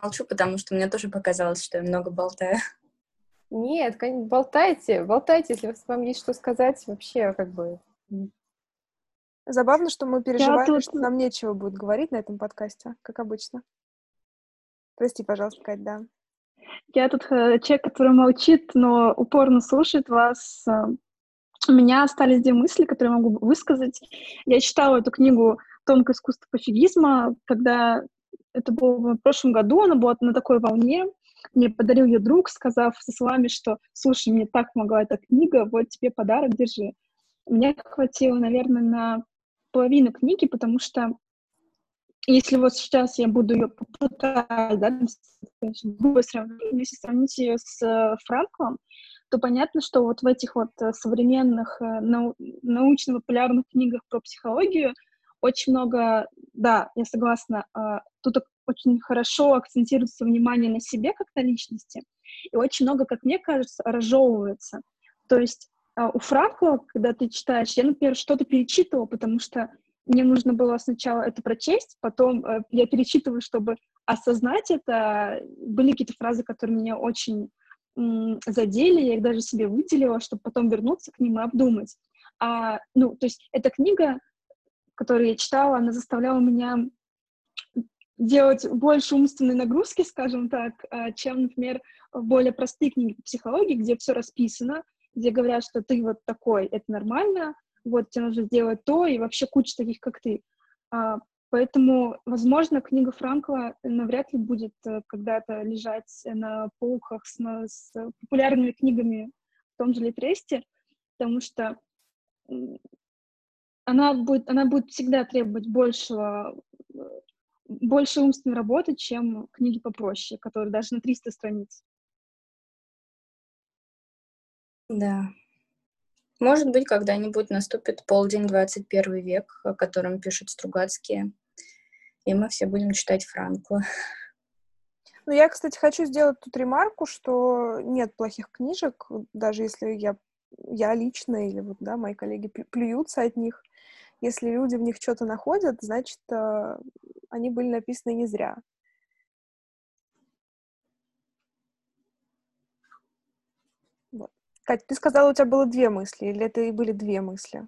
молчу, потому что мне тоже показалось, что я много болтаю. Нет, болтайте, болтайте, если вам есть что сказать, вообще как бы... Забавно, что мы переживаем, тут... что нам нечего будет говорить на этом подкасте, как обычно. Прости, пожалуйста, Кать, да. Я тут э, человек, который молчит, но упорно слушает вас, э, у меня остались две мысли, которые я могу высказать. Я читала эту книгу «Тонкое искусство пофигизма», когда это было в прошлом году, она была на такой волне. Мне подарил ее друг, сказав со словами, что «Слушай, мне так помогла эта книга, вот тебе подарок, держи». Мне хватило, наверное, на половину книги, потому что если вот сейчас я буду ее попытать, да, быстро, если сравнить ее с э, Франклом, то понятно, что вот в этих вот э, современных э, нау- научно-популярных книгах про психологию очень много, да, я согласна, тут очень хорошо акцентируется внимание на себе как на личности, и очень много, как мне кажется, разжевывается. То есть а, у Франкла, когда ты читаешь, я, например, что-то перечитывала, потому что мне нужно было сначала это прочесть, потом э, я перечитываю, чтобы осознать это. Были какие-то фразы, которые меня очень задели, я их даже себе выделила, чтобы потом вернуться к ним и обдумать. А, ну, то есть эта книга, которую я читала, она заставляла меня делать больше умственной нагрузки, скажем так, а, чем, например, более простые книги по психологии, где все расписано, где говорят, что ты вот такой, это нормально, вот тебе нужно сделать то, и вообще куча таких, как ты. А, Поэтому, возможно, книга Франкла навряд ли будет э, когда-то лежать на полках с, с популярными книгами в том же Литресте, потому что она будет, она будет всегда требовать большего, э, больше умственной работы, чем книги попроще, которые даже на 300 страниц. Да. Может быть, когда-нибудь наступит полдень 21 век, о котором пишут Стругацкие, и мы все будем читать Франкла. Ну, я, кстати, хочу сделать тут ремарку, что нет плохих книжек, даже если я, я лично или вот, да, мои коллеги плюются от них. Если люди в них что-то находят, значит, э, они были написаны не зря. Катя, ты сказала, у тебя было две мысли, или это и были две мысли?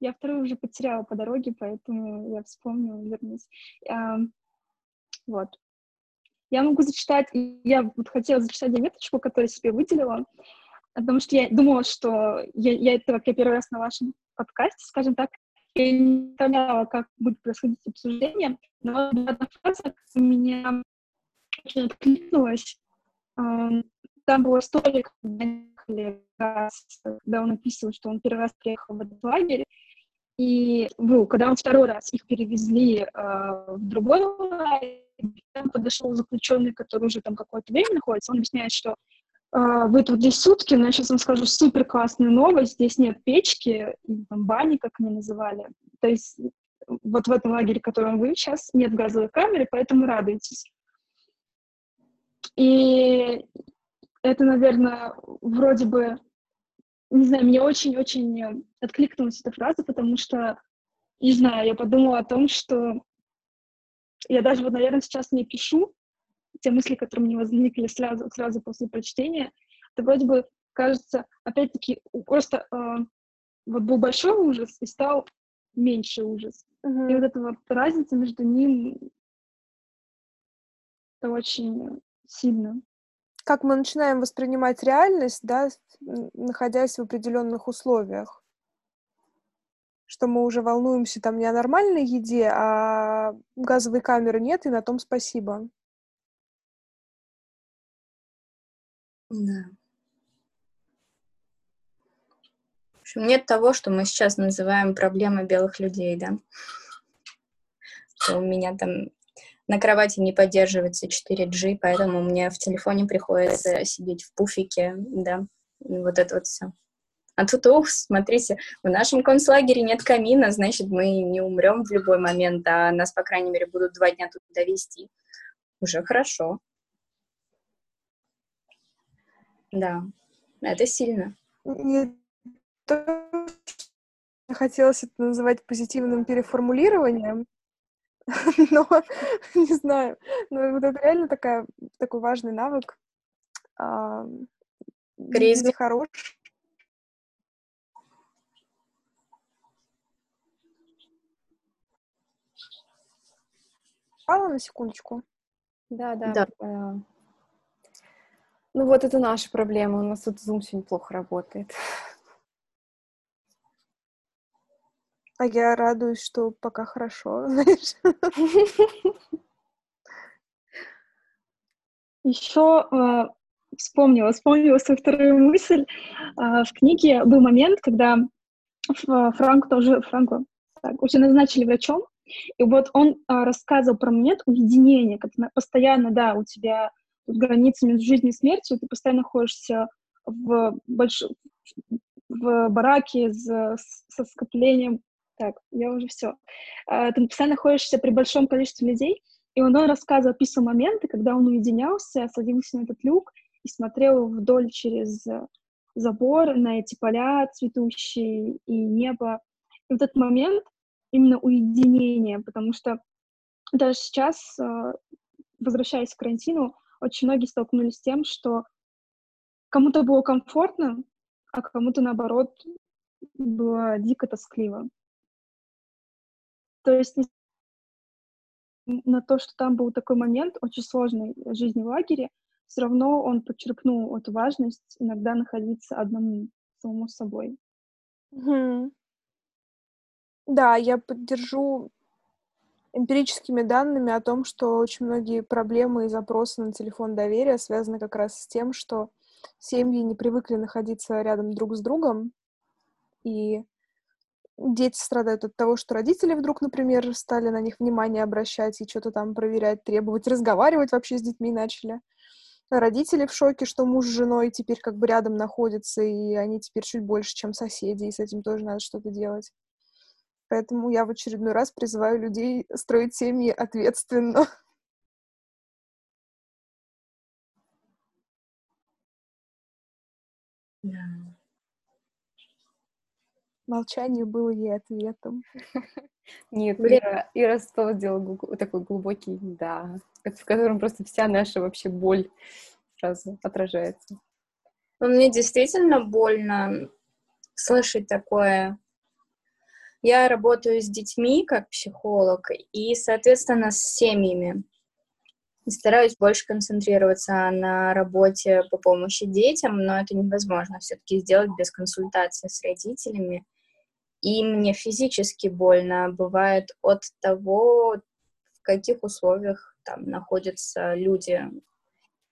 Я вторую уже потеряла по дороге, поэтому я вспомнила, вернусь. А, вот. Я могу зачитать, я вот хотела зачитать заметочку, которую себе выделила, потому что я думала, что я, я это, как я первый раз на вашем подкасте, скажем так, я не представляла, как будет происходить обсуждение, но одна фраза меня очень откликнулась. Там была история, когда он описывал, что он первый раз приехал в этот лагерь, и ну, когда он второй раз их перевезли э, в другой лагерь, там подошел заключенный, который уже там какое-то время находится, он объясняет, что э, вы тут здесь сутки, но я сейчас вам скажу супер классную новость, здесь нет печки, там, бани, как они называли. То есть вот в этом лагере, в котором вы сейчас, нет газовой камеры, поэтому радуйтесь. И это, наверное, вроде бы не знаю, мне очень-очень откликнулась эта фраза, потому что, не знаю, я подумала о том, что я даже вот, наверное, сейчас не пишу те мысли, которые мне возникли сразу, сразу после прочтения. Это вроде бы кажется, опять-таки, просто э, вот был большой ужас и стал меньше ужас. Uh-huh. И вот эта вот разница между ним, это очень сильно как мы начинаем воспринимать реальность, да, находясь в определенных условиях. Что мы уже волнуемся там не о нормальной еде, а газовой камеры нет, и на том спасибо. Да. В общем, нет того, что мы сейчас называем проблемой белых людей, да. Что у меня там на кровати не поддерживается 4G, поэтому мне в телефоне приходится сидеть в пуфике, да, вот это вот все. А тут, ух, смотрите, в нашем концлагере нет камина, значит, мы не умрем в любой момент, а нас, по крайней мере, будут два дня тут довести. Уже хорошо. Да, это сильно. Не то, хотелось это называть позитивным переформулированием, но не знаю, но вот это реально такая, такой важный навык. А, хорош. Пала на секундочку. Да, да. да. Ну вот это наша проблема. У нас тут Zoom сегодня плохо работает. А я радуюсь, что пока хорошо, знаешь. Еще э, вспомнила, вспомнила свою вторую мысль. Э, в книге был момент, когда Франк тоже, Франко, так, уже назначили врачом, и вот он э, рассказывал про момент уединения, когда постоянно, да, у тебя границы между жизнью и смертью, ты постоянно находишься в, больш... в бараке с, со скоплением так, я уже все. А, ты постоянно находишься при большом количестве людей, и он, он рассказывал, описывал моменты, когда он уединялся, садился на этот люк и смотрел вдоль через забор на эти поля цветущие и небо. И вот этот момент именно уединения, потому что даже сейчас, а, возвращаясь к карантину, очень многие столкнулись с тем, что кому-то было комфортно, а кому-то, наоборот, было дико тоскливо. То есть на то, что там был такой момент очень сложной жизни в лагере, все равно он подчеркнул эту важность иногда находиться одному, самому собой. Угу. Да, я поддержу эмпирическими данными о том, что очень многие проблемы и запросы на телефон доверия связаны как раз с тем, что семьи не привыкли находиться рядом друг с другом, и дети страдают от того, что родители вдруг, например, стали на них внимание обращать и что-то там проверять, требовать, разговаривать вообще с детьми начали. Родители в шоке, что муж с женой теперь как бы рядом находятся, и они теперь чуть больше, чем соседи, и с этим тоже надо что-то делать. Поэтому я в очередной раз призываю людей строить семьи ответственно. Да. Молчание было ей ответом. Нет, Ира, Ира снова сделала такой глубокий «да», в котором просто вся наша вообще боль сразу отражается. Ну, мне действительно больно слышать такое. Я работаю с детьми как психолог и, соответственно, с семьями. И стараюсь больше концентрироваться на работе по помощи детям, но это невозможно все-таки сделать без консультации с родителями и мне физически больно бывает от того, в каких условиях там находятся люди.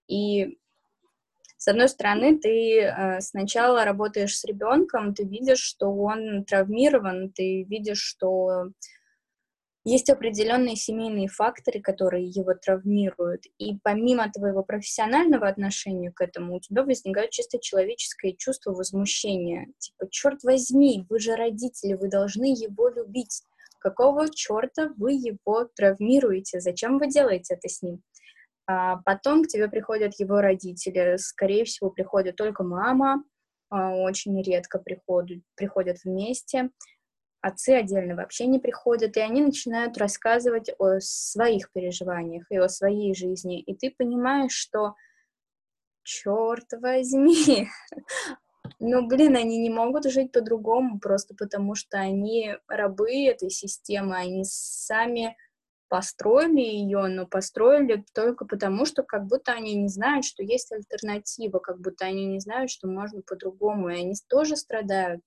И с одной стороны, ты э, сначала работаешь с ребенком, ты видишь, что он травмирован, ты видишь, что есть определенные семейные факторы, которые его травмируют, и помимо твоего профессионального отношения к этому, у тебя возникает чисто человеческое чувство возмущения. Типа, черт возьми, вы же родители, вы должны его любить. Какого черта вы его травмируете? Зачем вы делаете это с ним? А потом к тебе приходят его родители. Скорее всего, приходит только мама, а, очень редко приходят, приходят вместе отцы отдельно вообще не приходят, и они начинают рассказывать о своих переживаниях и о своей жизни, и ты понимаешь, что черт возьми, ну, блин, они не могут жить по-другому, просто потому что они рабы этой системы, они сами построили ее, но построили только потому, что как будто они не знают, что есть альтернатива, как будто они не знают, что можно по-другому, и они тоже страдают.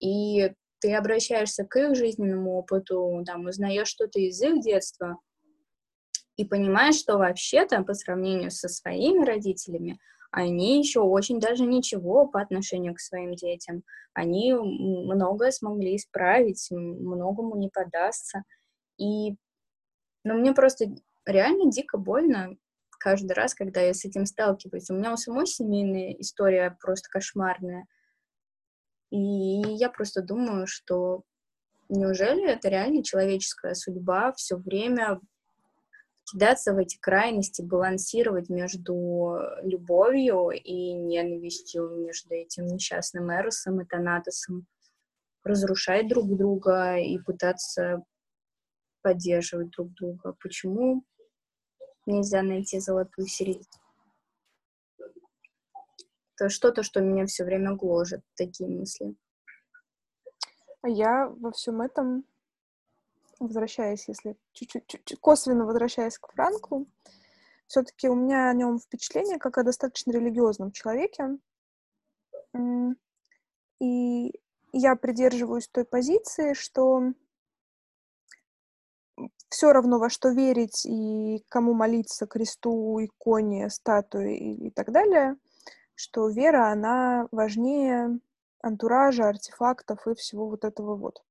И ты обращаешься к их жизненному опыту, там, узнаешь что-то из их детства и понимаешь, что вообще-то по сравнению со своими родителями они еще очень даже ничего по отношению к своим детям. Они многое смогли исправить, многому не подастся. И, ну, мне просто реально дико больно каждый раз, когда я с этим сталкиваюсь. У меня у самой семейная история просто кошмарная. И я просто думаю, что неужели это реально человеческая судьба все время кидаться в эти крайности, балансировать между любовью и ненавистью, между этим несчастным Эросом и Танатосом, разрушать друг друга и пытаться поддерживать друг друга. Почему нельзя найти золотую середину? Что-то, что меня все время гложет, такие мысли. А я во всем этом, возвращаясь, если чуть-чуть косвенно возвращаясь к Франклу, все-таки у меня о нем впечатление как о достаточно религиозном человеке. И я придерживаюсь той позиции, что все равно во что верить и кому молиться, кресту, иконе, статуе и, и так далее, что вера, она важнее антуража, артефактов и всего вот этого вот.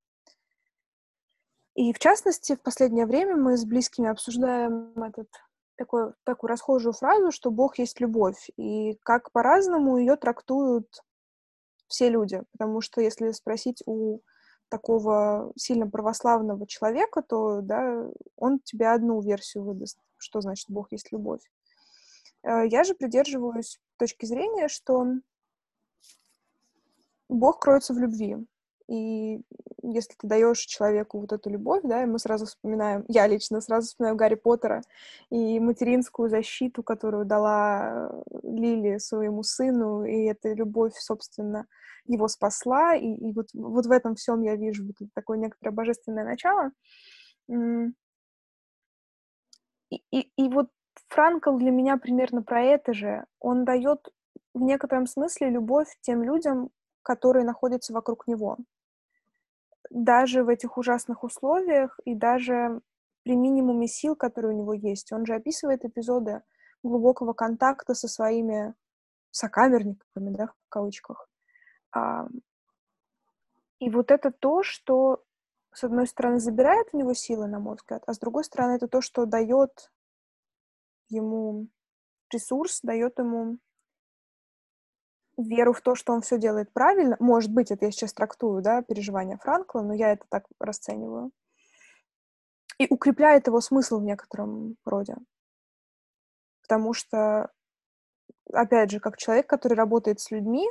И в частности, в последнее время мы с близкими обсуждаем этот, такой, такую расхожую фразу, что Бог есть любовь, и как по-разному ее трактуют все люди. Потому что если спросить у такого сильно православного человека, то да, он тебе одну версию выдаст, что значит Бог есть любовь. Э, я же придерживаюсь точки зрения, что Бог кроется в любви. И если ты даешь человеку вот эту любовь, да, и мы сразу вспоминаем, я лично сразу вспоминаю Гарри Поттера и материнскую защиту, которую дала Лили своему сыну, и эта любовь, собственно, его спасла, и, и вот, вот в этом всем я вижу вот такое некоторое божественное начало. И, и, и вот Франкл для меня примерно про это же. Он дает в некотором смысле любовь тем людям, которые находятся вокруг него. Даже в этих ужасных условиях и даже при минимуме сил, которые у него есть. Он же описывает эпизоды глубокого контакта со своими сокамерниками, да, в кавычках. И вот это то, что, с одной стороны, забирает у него силы, на мой взгляд, а с другой стороны, это то, что дает ему ресурс, дает ему веру в то, что он все делает правильно. Может быть, это я сейчас трактую, да, переживания Франкла, но я это так расцениваю. И укрепляет его смысл в некотором роде. Потому что, опять же, как человек, который работает с людьми,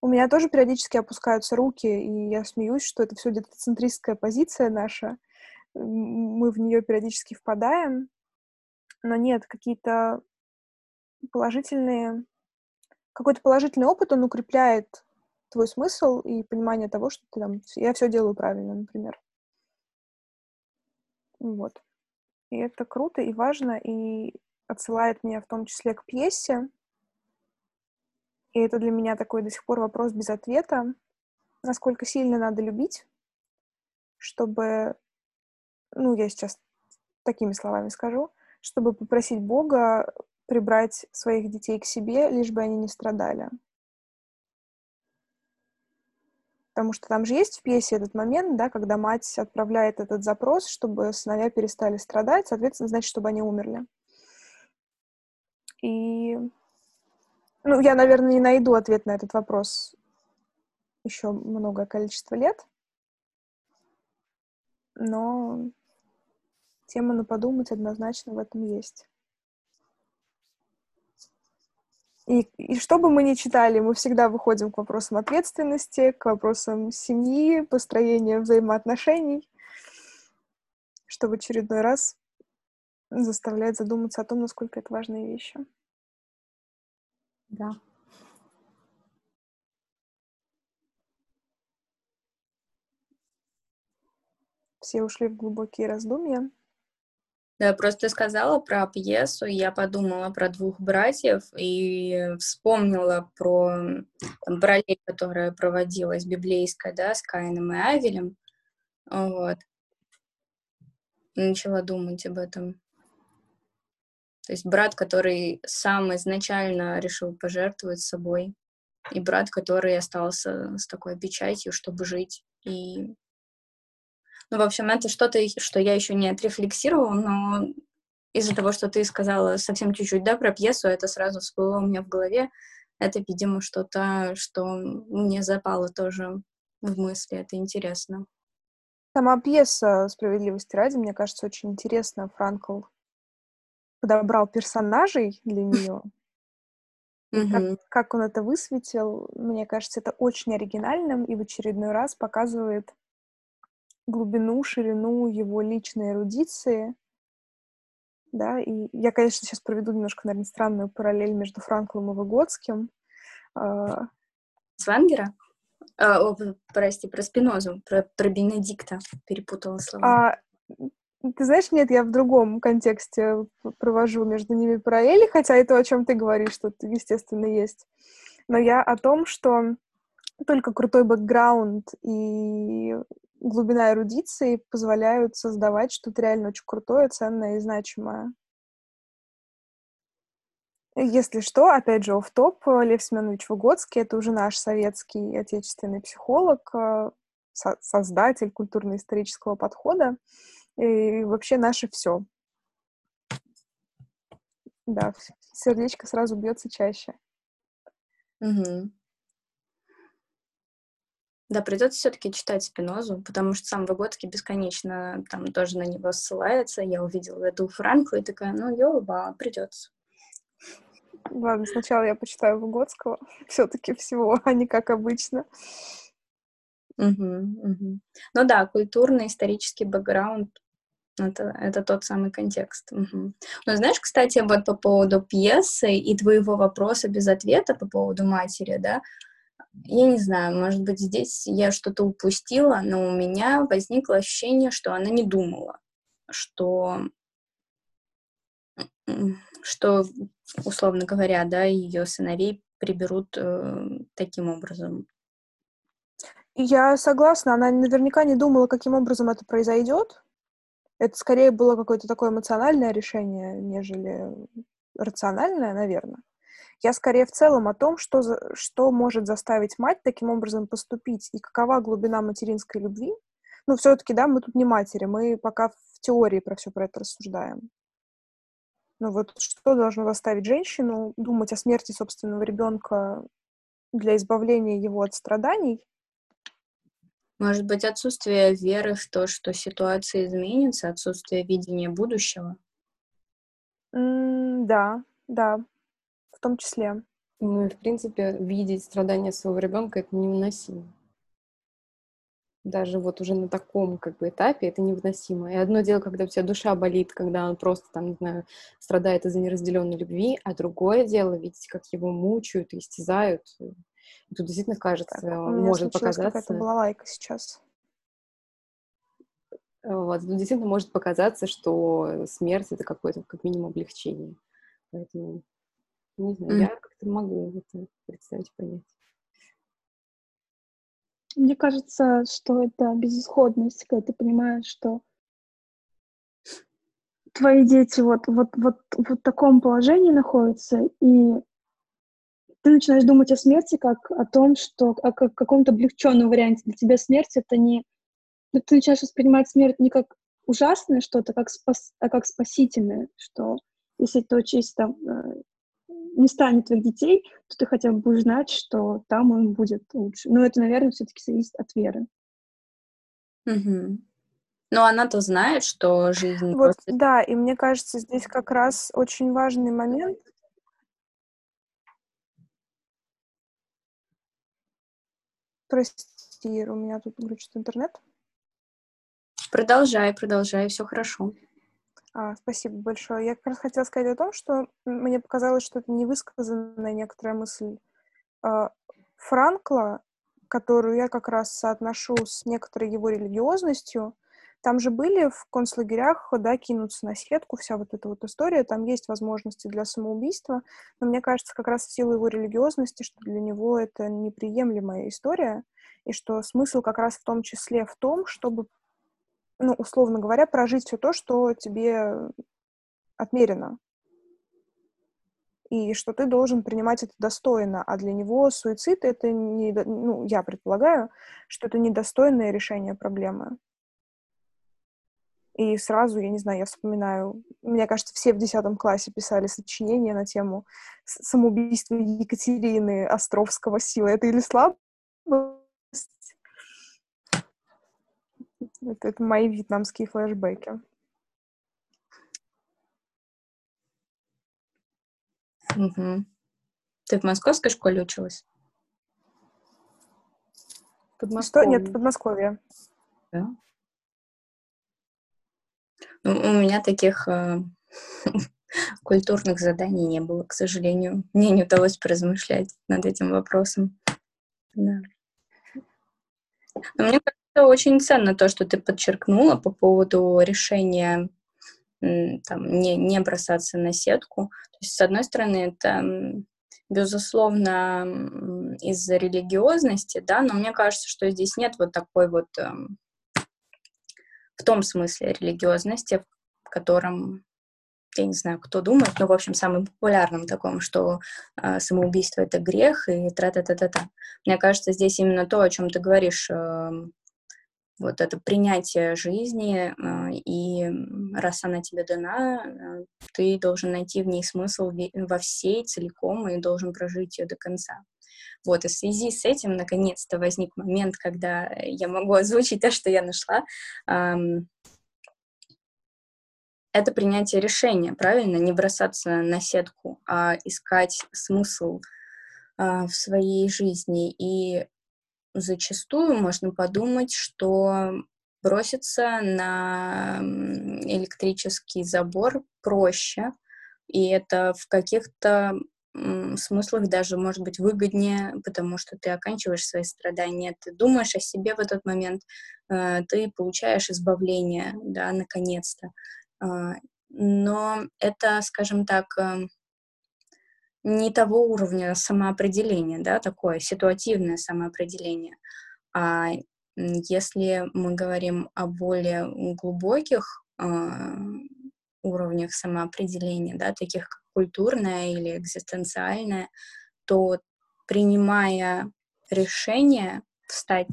у меня тоже периодически опускаются руки, и я смеюсь, что это все где-то центристская позиция наша. Мы в нее периодически впадаем, но нет, какие-то положительные, какой-то положительный опыт, он укрепляет твой смысл и понимание того, что ты там, я все делаю правильно, например. Вот. И это круто и важно, и отсылает меня в том числе к пьесе. И это для меня такой до сих пор вопрос без ответа. Насколько сильно надо любить, чтобы, ну, я сейчас такими словами скажу, чтобы попросить Бога прибрать своих детей к себе, лишь бы они не страдали. Потому что там же есть в пьесе этот момент, да, когда мать отправляет этот запрос, чтобы сыновья перестали страдать, соответственно, значит, чтобы они умерли. И, ну, я, наверное, не найду ответ на этот вопрос еще многое количество лет, но тема на подумать однозначно в этом есть. И, и что бы мы ни читали, мы всегда выходим к вопросам ответственности, к вопросам семьи, построения взаимоотношений, что в очередной раз заставляет задуматься о том, насколько это важные вещи. Да. Все ушли в глубокие раздумья. Да, просто сказала про пьесу, я подумала про двух братьев и вспомнила про там, параллель, которая проводилась библейская, да, с Каином и Авелем. Вот. Начала думать об этом. То есть брат, который сам изначально решил пожертвовать собой, и брат, который остался с такой печатью, чтобы жить и ну, в общем, это что-то, что я еще не отрефлексировала, но из-за того, что ты сказала совсем чуть-чуть, да, про пьесу, это сразу всплыло у меня в голове. Это, видимо, что-то, что мне запало тоже в мысли. Это интересно. Сама пьеса «Справедливости ради», мне кажется, очень интересно. Франкл подобрал персонажей для нее. Как, как он это высветил, мне кажется, это очень оригинальным и в очередной раз показывает глубину, ширину его личной эрудиции, да, и я, конечно, сейчас проведу немножко, наверное, странную параллель между Франклом и Выгодским. А, Свангера? А, о, прости, про Спинозу, про, про Бенедикта перепутала слова. А, ты знаешь, нет, я в другом контексте провожу между ними параллели, хотя это о чем ты говоришь, что естественно есть. Но я о том, что только крутой бэкграунд и глубина эрудиции позволяют создавать что-то реально очень крутое, ценное и значимое. Если что, опять же, в топ Лев Семенович Выгодский — это уже наш советский отечественный психолог, э, со создатель культурно-исторического подхода и вообще наше все. Да, сердечко сразу бьется чаще. Угу. Да, придется все-таки читать Спинозу, потому что сам Выгодский бесконечно там тоже на него ссылается. Я увидела эту Франку и такая, ну, ёба, придется. Ладно, сначала я почитаю Выгодского, все-таки всего, а не как обычно. Угу, угу. Ну да, культурный, исторический бэкграунд это, это тот самый контекст. Угу. Но знаешь, кстати, вот по поводу пьесы и твоего вопроса без ответа по поводу матери, да, я не знаю, может быть, здесь я что-то упустила, но у меня возникло ощущение, что она не думала, что, что условно говоря, да, ее сыновей приберут э, таким образом. Я согласна, она наверняка не думала, каким образом это произойдет. Это скорее было какое-то такое эмоциональное решение, нежели рациональное, наверное. Я скорее в целом о том, что, за, что может заставить мать таким образом поступить и какова глубина материнской любви. Ну, все-таки, да, мы тут не матери, мы пока в теории про все про это рассуждаем. Ну вот что должно заставить женщину думать о смерти собственного ребенка для избавления его от страданий? Может быть, отсутствие веры в то, что ситуация изменится, отсутствие видения будущего? Mm, да, да, в том числе. Ну и, в принципе, видеть страдания своего ребенка это невыносимо. Даже вот уже на таком как бы этапе это невыносимо. И одно дело, когда у тебя душа болит, когда он просто там, не знаю, страдает из-за неразделенной любви, а другое дело видеть, как его мучают, истязают. И тут действительно кажется, так, может показаться... Это была лайка сейчас. Вот, тут действительно может показаться, что смерть — это какое-то, как минимум, облегчение. Поэтому не знаю, mm. я как-то могу это представить, понять. Мне кажется, что это безысходность, когда ты понимаешь, что твои дети вот, вот, вот, вот в таком положении находятся, и ты начинаешь думать о смерти как о том, что о, как, каком-то облегченном варианте. Для тебя смерть это не... Ты начинаешь воспринимать смерть не как ужасное что-то, как спас, а как спасительное, что если то чисто э, не станет твоих детей, то ты хотя бы будешь знать, что там им будет лучше. Но это, наверное, все-таки зависит от веры. Угу. Но она-то знает, что жизнь... Вот, просто... да, и мне кажется, здесь как раз очень важный момент. Прости, у меня тут глючит интернет. Продолжай, продолжай, все хорошо. А, спасибо большое. Я как раз хотела сказать о том, что мне показалось, что это невысказанная некоторая мысль э, Франкла, которую я как раз соотношу с некоторой его религиозностью. Там же были в концлагерях, да, кинуться на сетку, вся вот эта вот история, там есть возможности для самоубийства, но мне кажется, как раз в силу его религиозности, что для него это неприемлемая история, и что смысл как раз в том числе в том, чтобы ну, условно говоря, прожить все то, что тебе отмерено. И что ты должен принимать это достойно. А для него суицид — это не... Ну, я предполагаю, что это недостойное решение проблемы. И сразу, я не знаю, я вспоминаю, мне кажется, все в десятом классе писали сочинения на тему самоубийства Екатерины Островского силы. Это или слабость, это, это мои вьетнамские флешбеки. Угу. Ты в московской школе училась? Что? Нет, в Подмосковье. Да? Ну, у меня таких э, культурных заданий не было, к сожалению. Мне не удалось поразмышлять над этим вопросом. Да. Но мне очень ценно то, что ты подчеркнула по поводу решения там, не, не бросаться на сетку. То есть, с одной стороны, это, безусловно, из-за религиозности, да, но мне кажется, что здесь нет вот такой вот эм, в том смысле религиозности, в котором я не знаю, кто думает, но, в общем, самым популярным таком, что э, самоубийство — это грех, и тра-та-та-та-та. Мне кажется, здесь именно то, о чем ты говоришь, э, вот это принятие жизни, э, и раз она тебе дана, э, ты должен найти в ней смысл во всей целиком и должен прожить ее до конца. Вот, и в связи с этим, наконец-то, возник момент, когда я могу озвучить то, что я нашла. Это принятие решения, правильно? Не бросаться на сетку, а искать смысл а, в своей жизни. И зачастую можно подумать, что броситься на электрический забор проще, и это в каких-то смыслах даже может быть выгоднее, потому что ты оканчиваешь свои страдания, ты думаешь о себе в этот момент, э, ты получаешь избавление, да, наконец-то. А, но это, скажем так, эм, не того уровня самоопределения, да, такое ситуативное самоопределение. А если мы говорим о более глубоких э, уровнях самоопределения, да, таких как культурное или экзистенциальное, то принимая решение встать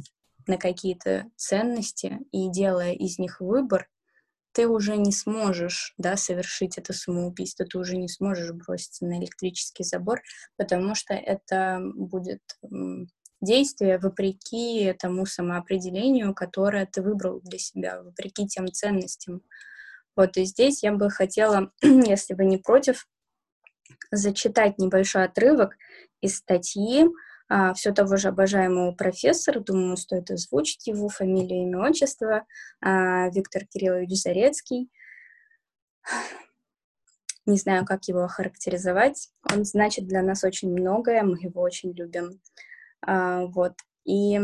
на какие-то ценности и делая из них выбор, ты уже не сможешь, да, совершить это самоубийство, ты уже не сможешь броситься на электрический забор, потому что это будет действие вопреки тому самоопределению, которое ты выбрал для себя, вопреки тем ценностям. Вот и здесь я бы хотела, если вы не против, зачитать небольшой отрывок из статьи все того же обожаемого профессора, думаю, стоит озвучить его фамилию, имя, отчество, а, Виктор Кириллович Зарецкий. Не знаю, как его охарактеризовать. Он значит для нас очень многое, мы его очень любим. А, вот. И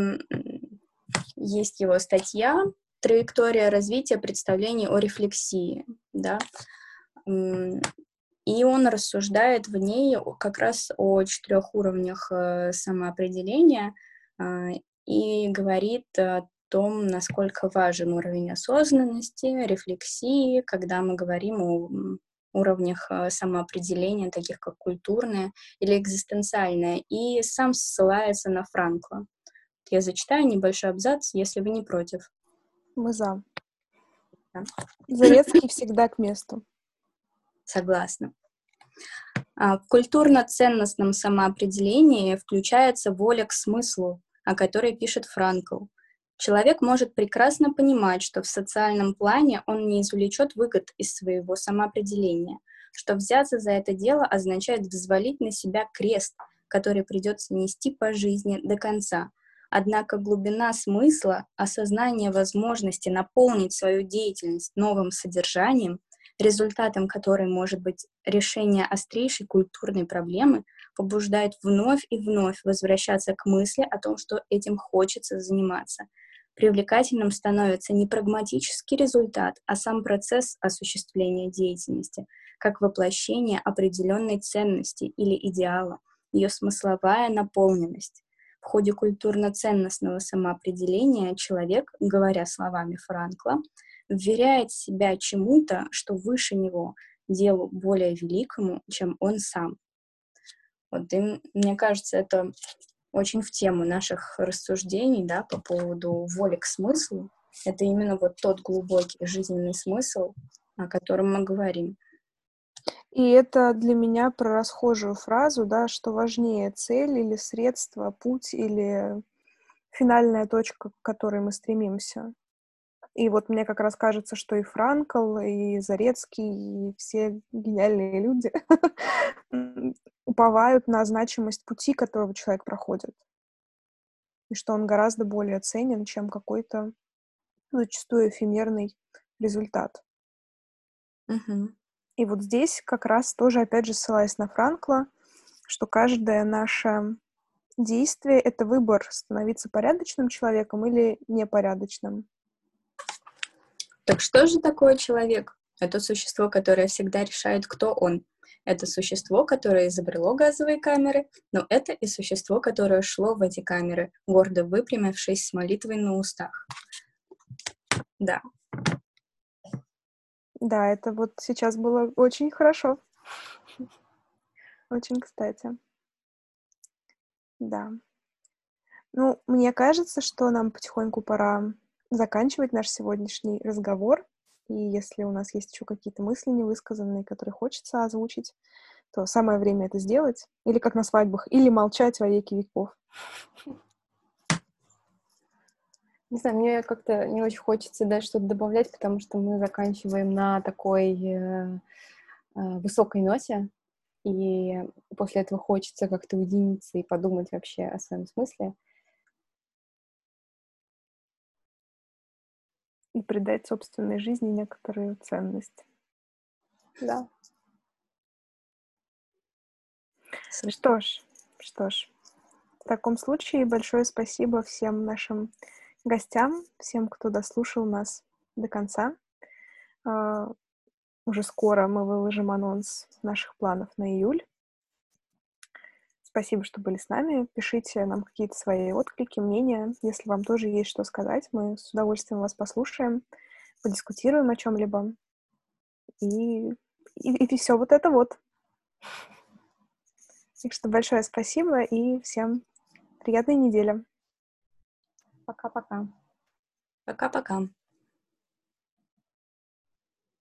есть его статья «Траектория развития представлений о рефлексии». Да? И он рассуждает в ней как раз о четырех уровнях э, самоопределения. А, и говорит о том, насколько важен уровень осознанности, рефлексии, когда мы говорим о уровнях э, самоопределения, таких как культурное или экзистенциальное, и сам ссылается на Франкла. Я зачитаю небольшой абзац, если вы не против. Мы за. Да. Зарецкий всегда к месту. Согласна. А, в культурно-ценностном самоопределении включается воля к смыслу, о которой пишет Франкл. Человек может прекрасно понимать, что в социальном плане он не извлечет выгод из своего самоопределения, что взяться за это дело означает взвалить на себя крест, который придется нести по жизни до конца. Однако глубина смысла, осознание возможности наполнить свою деятельность новым содержанием – результатом которой может быть решение острейшей культурной проблемы, побуждает вновь и вновь возвращаться к мысли о том, что этим хочется заниматься. Привлекательным становится не прагматический результат, а сам процесс осуществления деятельности, как воплощение определенной ценности или идеала, ее смысловая наполненность. В ходе культурно-ценностного самоопределения человек, говоря словами Франкла, вверяет себя чему-то, что выше него, делу более великому, чем он сам. Вот, и мне кажется, это очень в тему наших рассуждений, да, по поводу воли к смыслу. Это именно вот тот глубокий жизненный смысл, о котором мы говорим. И это для меня про расхожую фразу, да, что важнее цель или средство, путь или финальная точка, к которой мы стремимся. И вот мне как раз кажется, что и Франкл, и Зарецкий, и все гениальные люди уповают на значимость пути, которого человек проходит. И что он гораздо более ценен, чем какой-то зачастую эфемерный результат. Угу. И вот здесь как раз тоже, опять же, ссылаясь на Франкла, что каждое наше действие — это выбор становиться порядочным человеком или непорядочным. Так что же такое человек? Это существо, которое всегда решает, кто он. Это существо, которое изобрело газовые камеры, но это и существо, которое шло в эти камеры, гордо выпрямившись с молитвой на устах. Да. Да, это вот сейчас было очень хорошо. Очень кстати. Да. Ну, мне кажется, что нам потихоньку пора заканчивать наш сегодняшний разговор. И если у нас есть еще какие-то мысли невысказанные, которые хочется озвучить, то самое время это сделать. Или как на свадьбах, или молчать во веки веков. Не знаю, мне как-то не очень хочется дальше что-то добавлять, потому что мы заканчиваем на такой э, э, высокой ноте, и после этого хочется как-то уединиться и подумать вообще о своем смысле. И придать собственной жизни некоторую ценность. Да. Что ж, что ж. В таком случае большое спасибо всем нашим гостям, всем, кто дослушал нас до конца. Uh, уже скоро мы выложим анонс наших планов на июль. Спасибо, что были с нами. Пишите нам какие-то свои отклики, мнения. Если вам тоже есть что сказать, мы с удовольствием вас послушаем, подискутируем о чем-либо. И, и, и все вот это вот. Так что большое спасибо и всем приятной недели. Пока-пока. Пока-пока.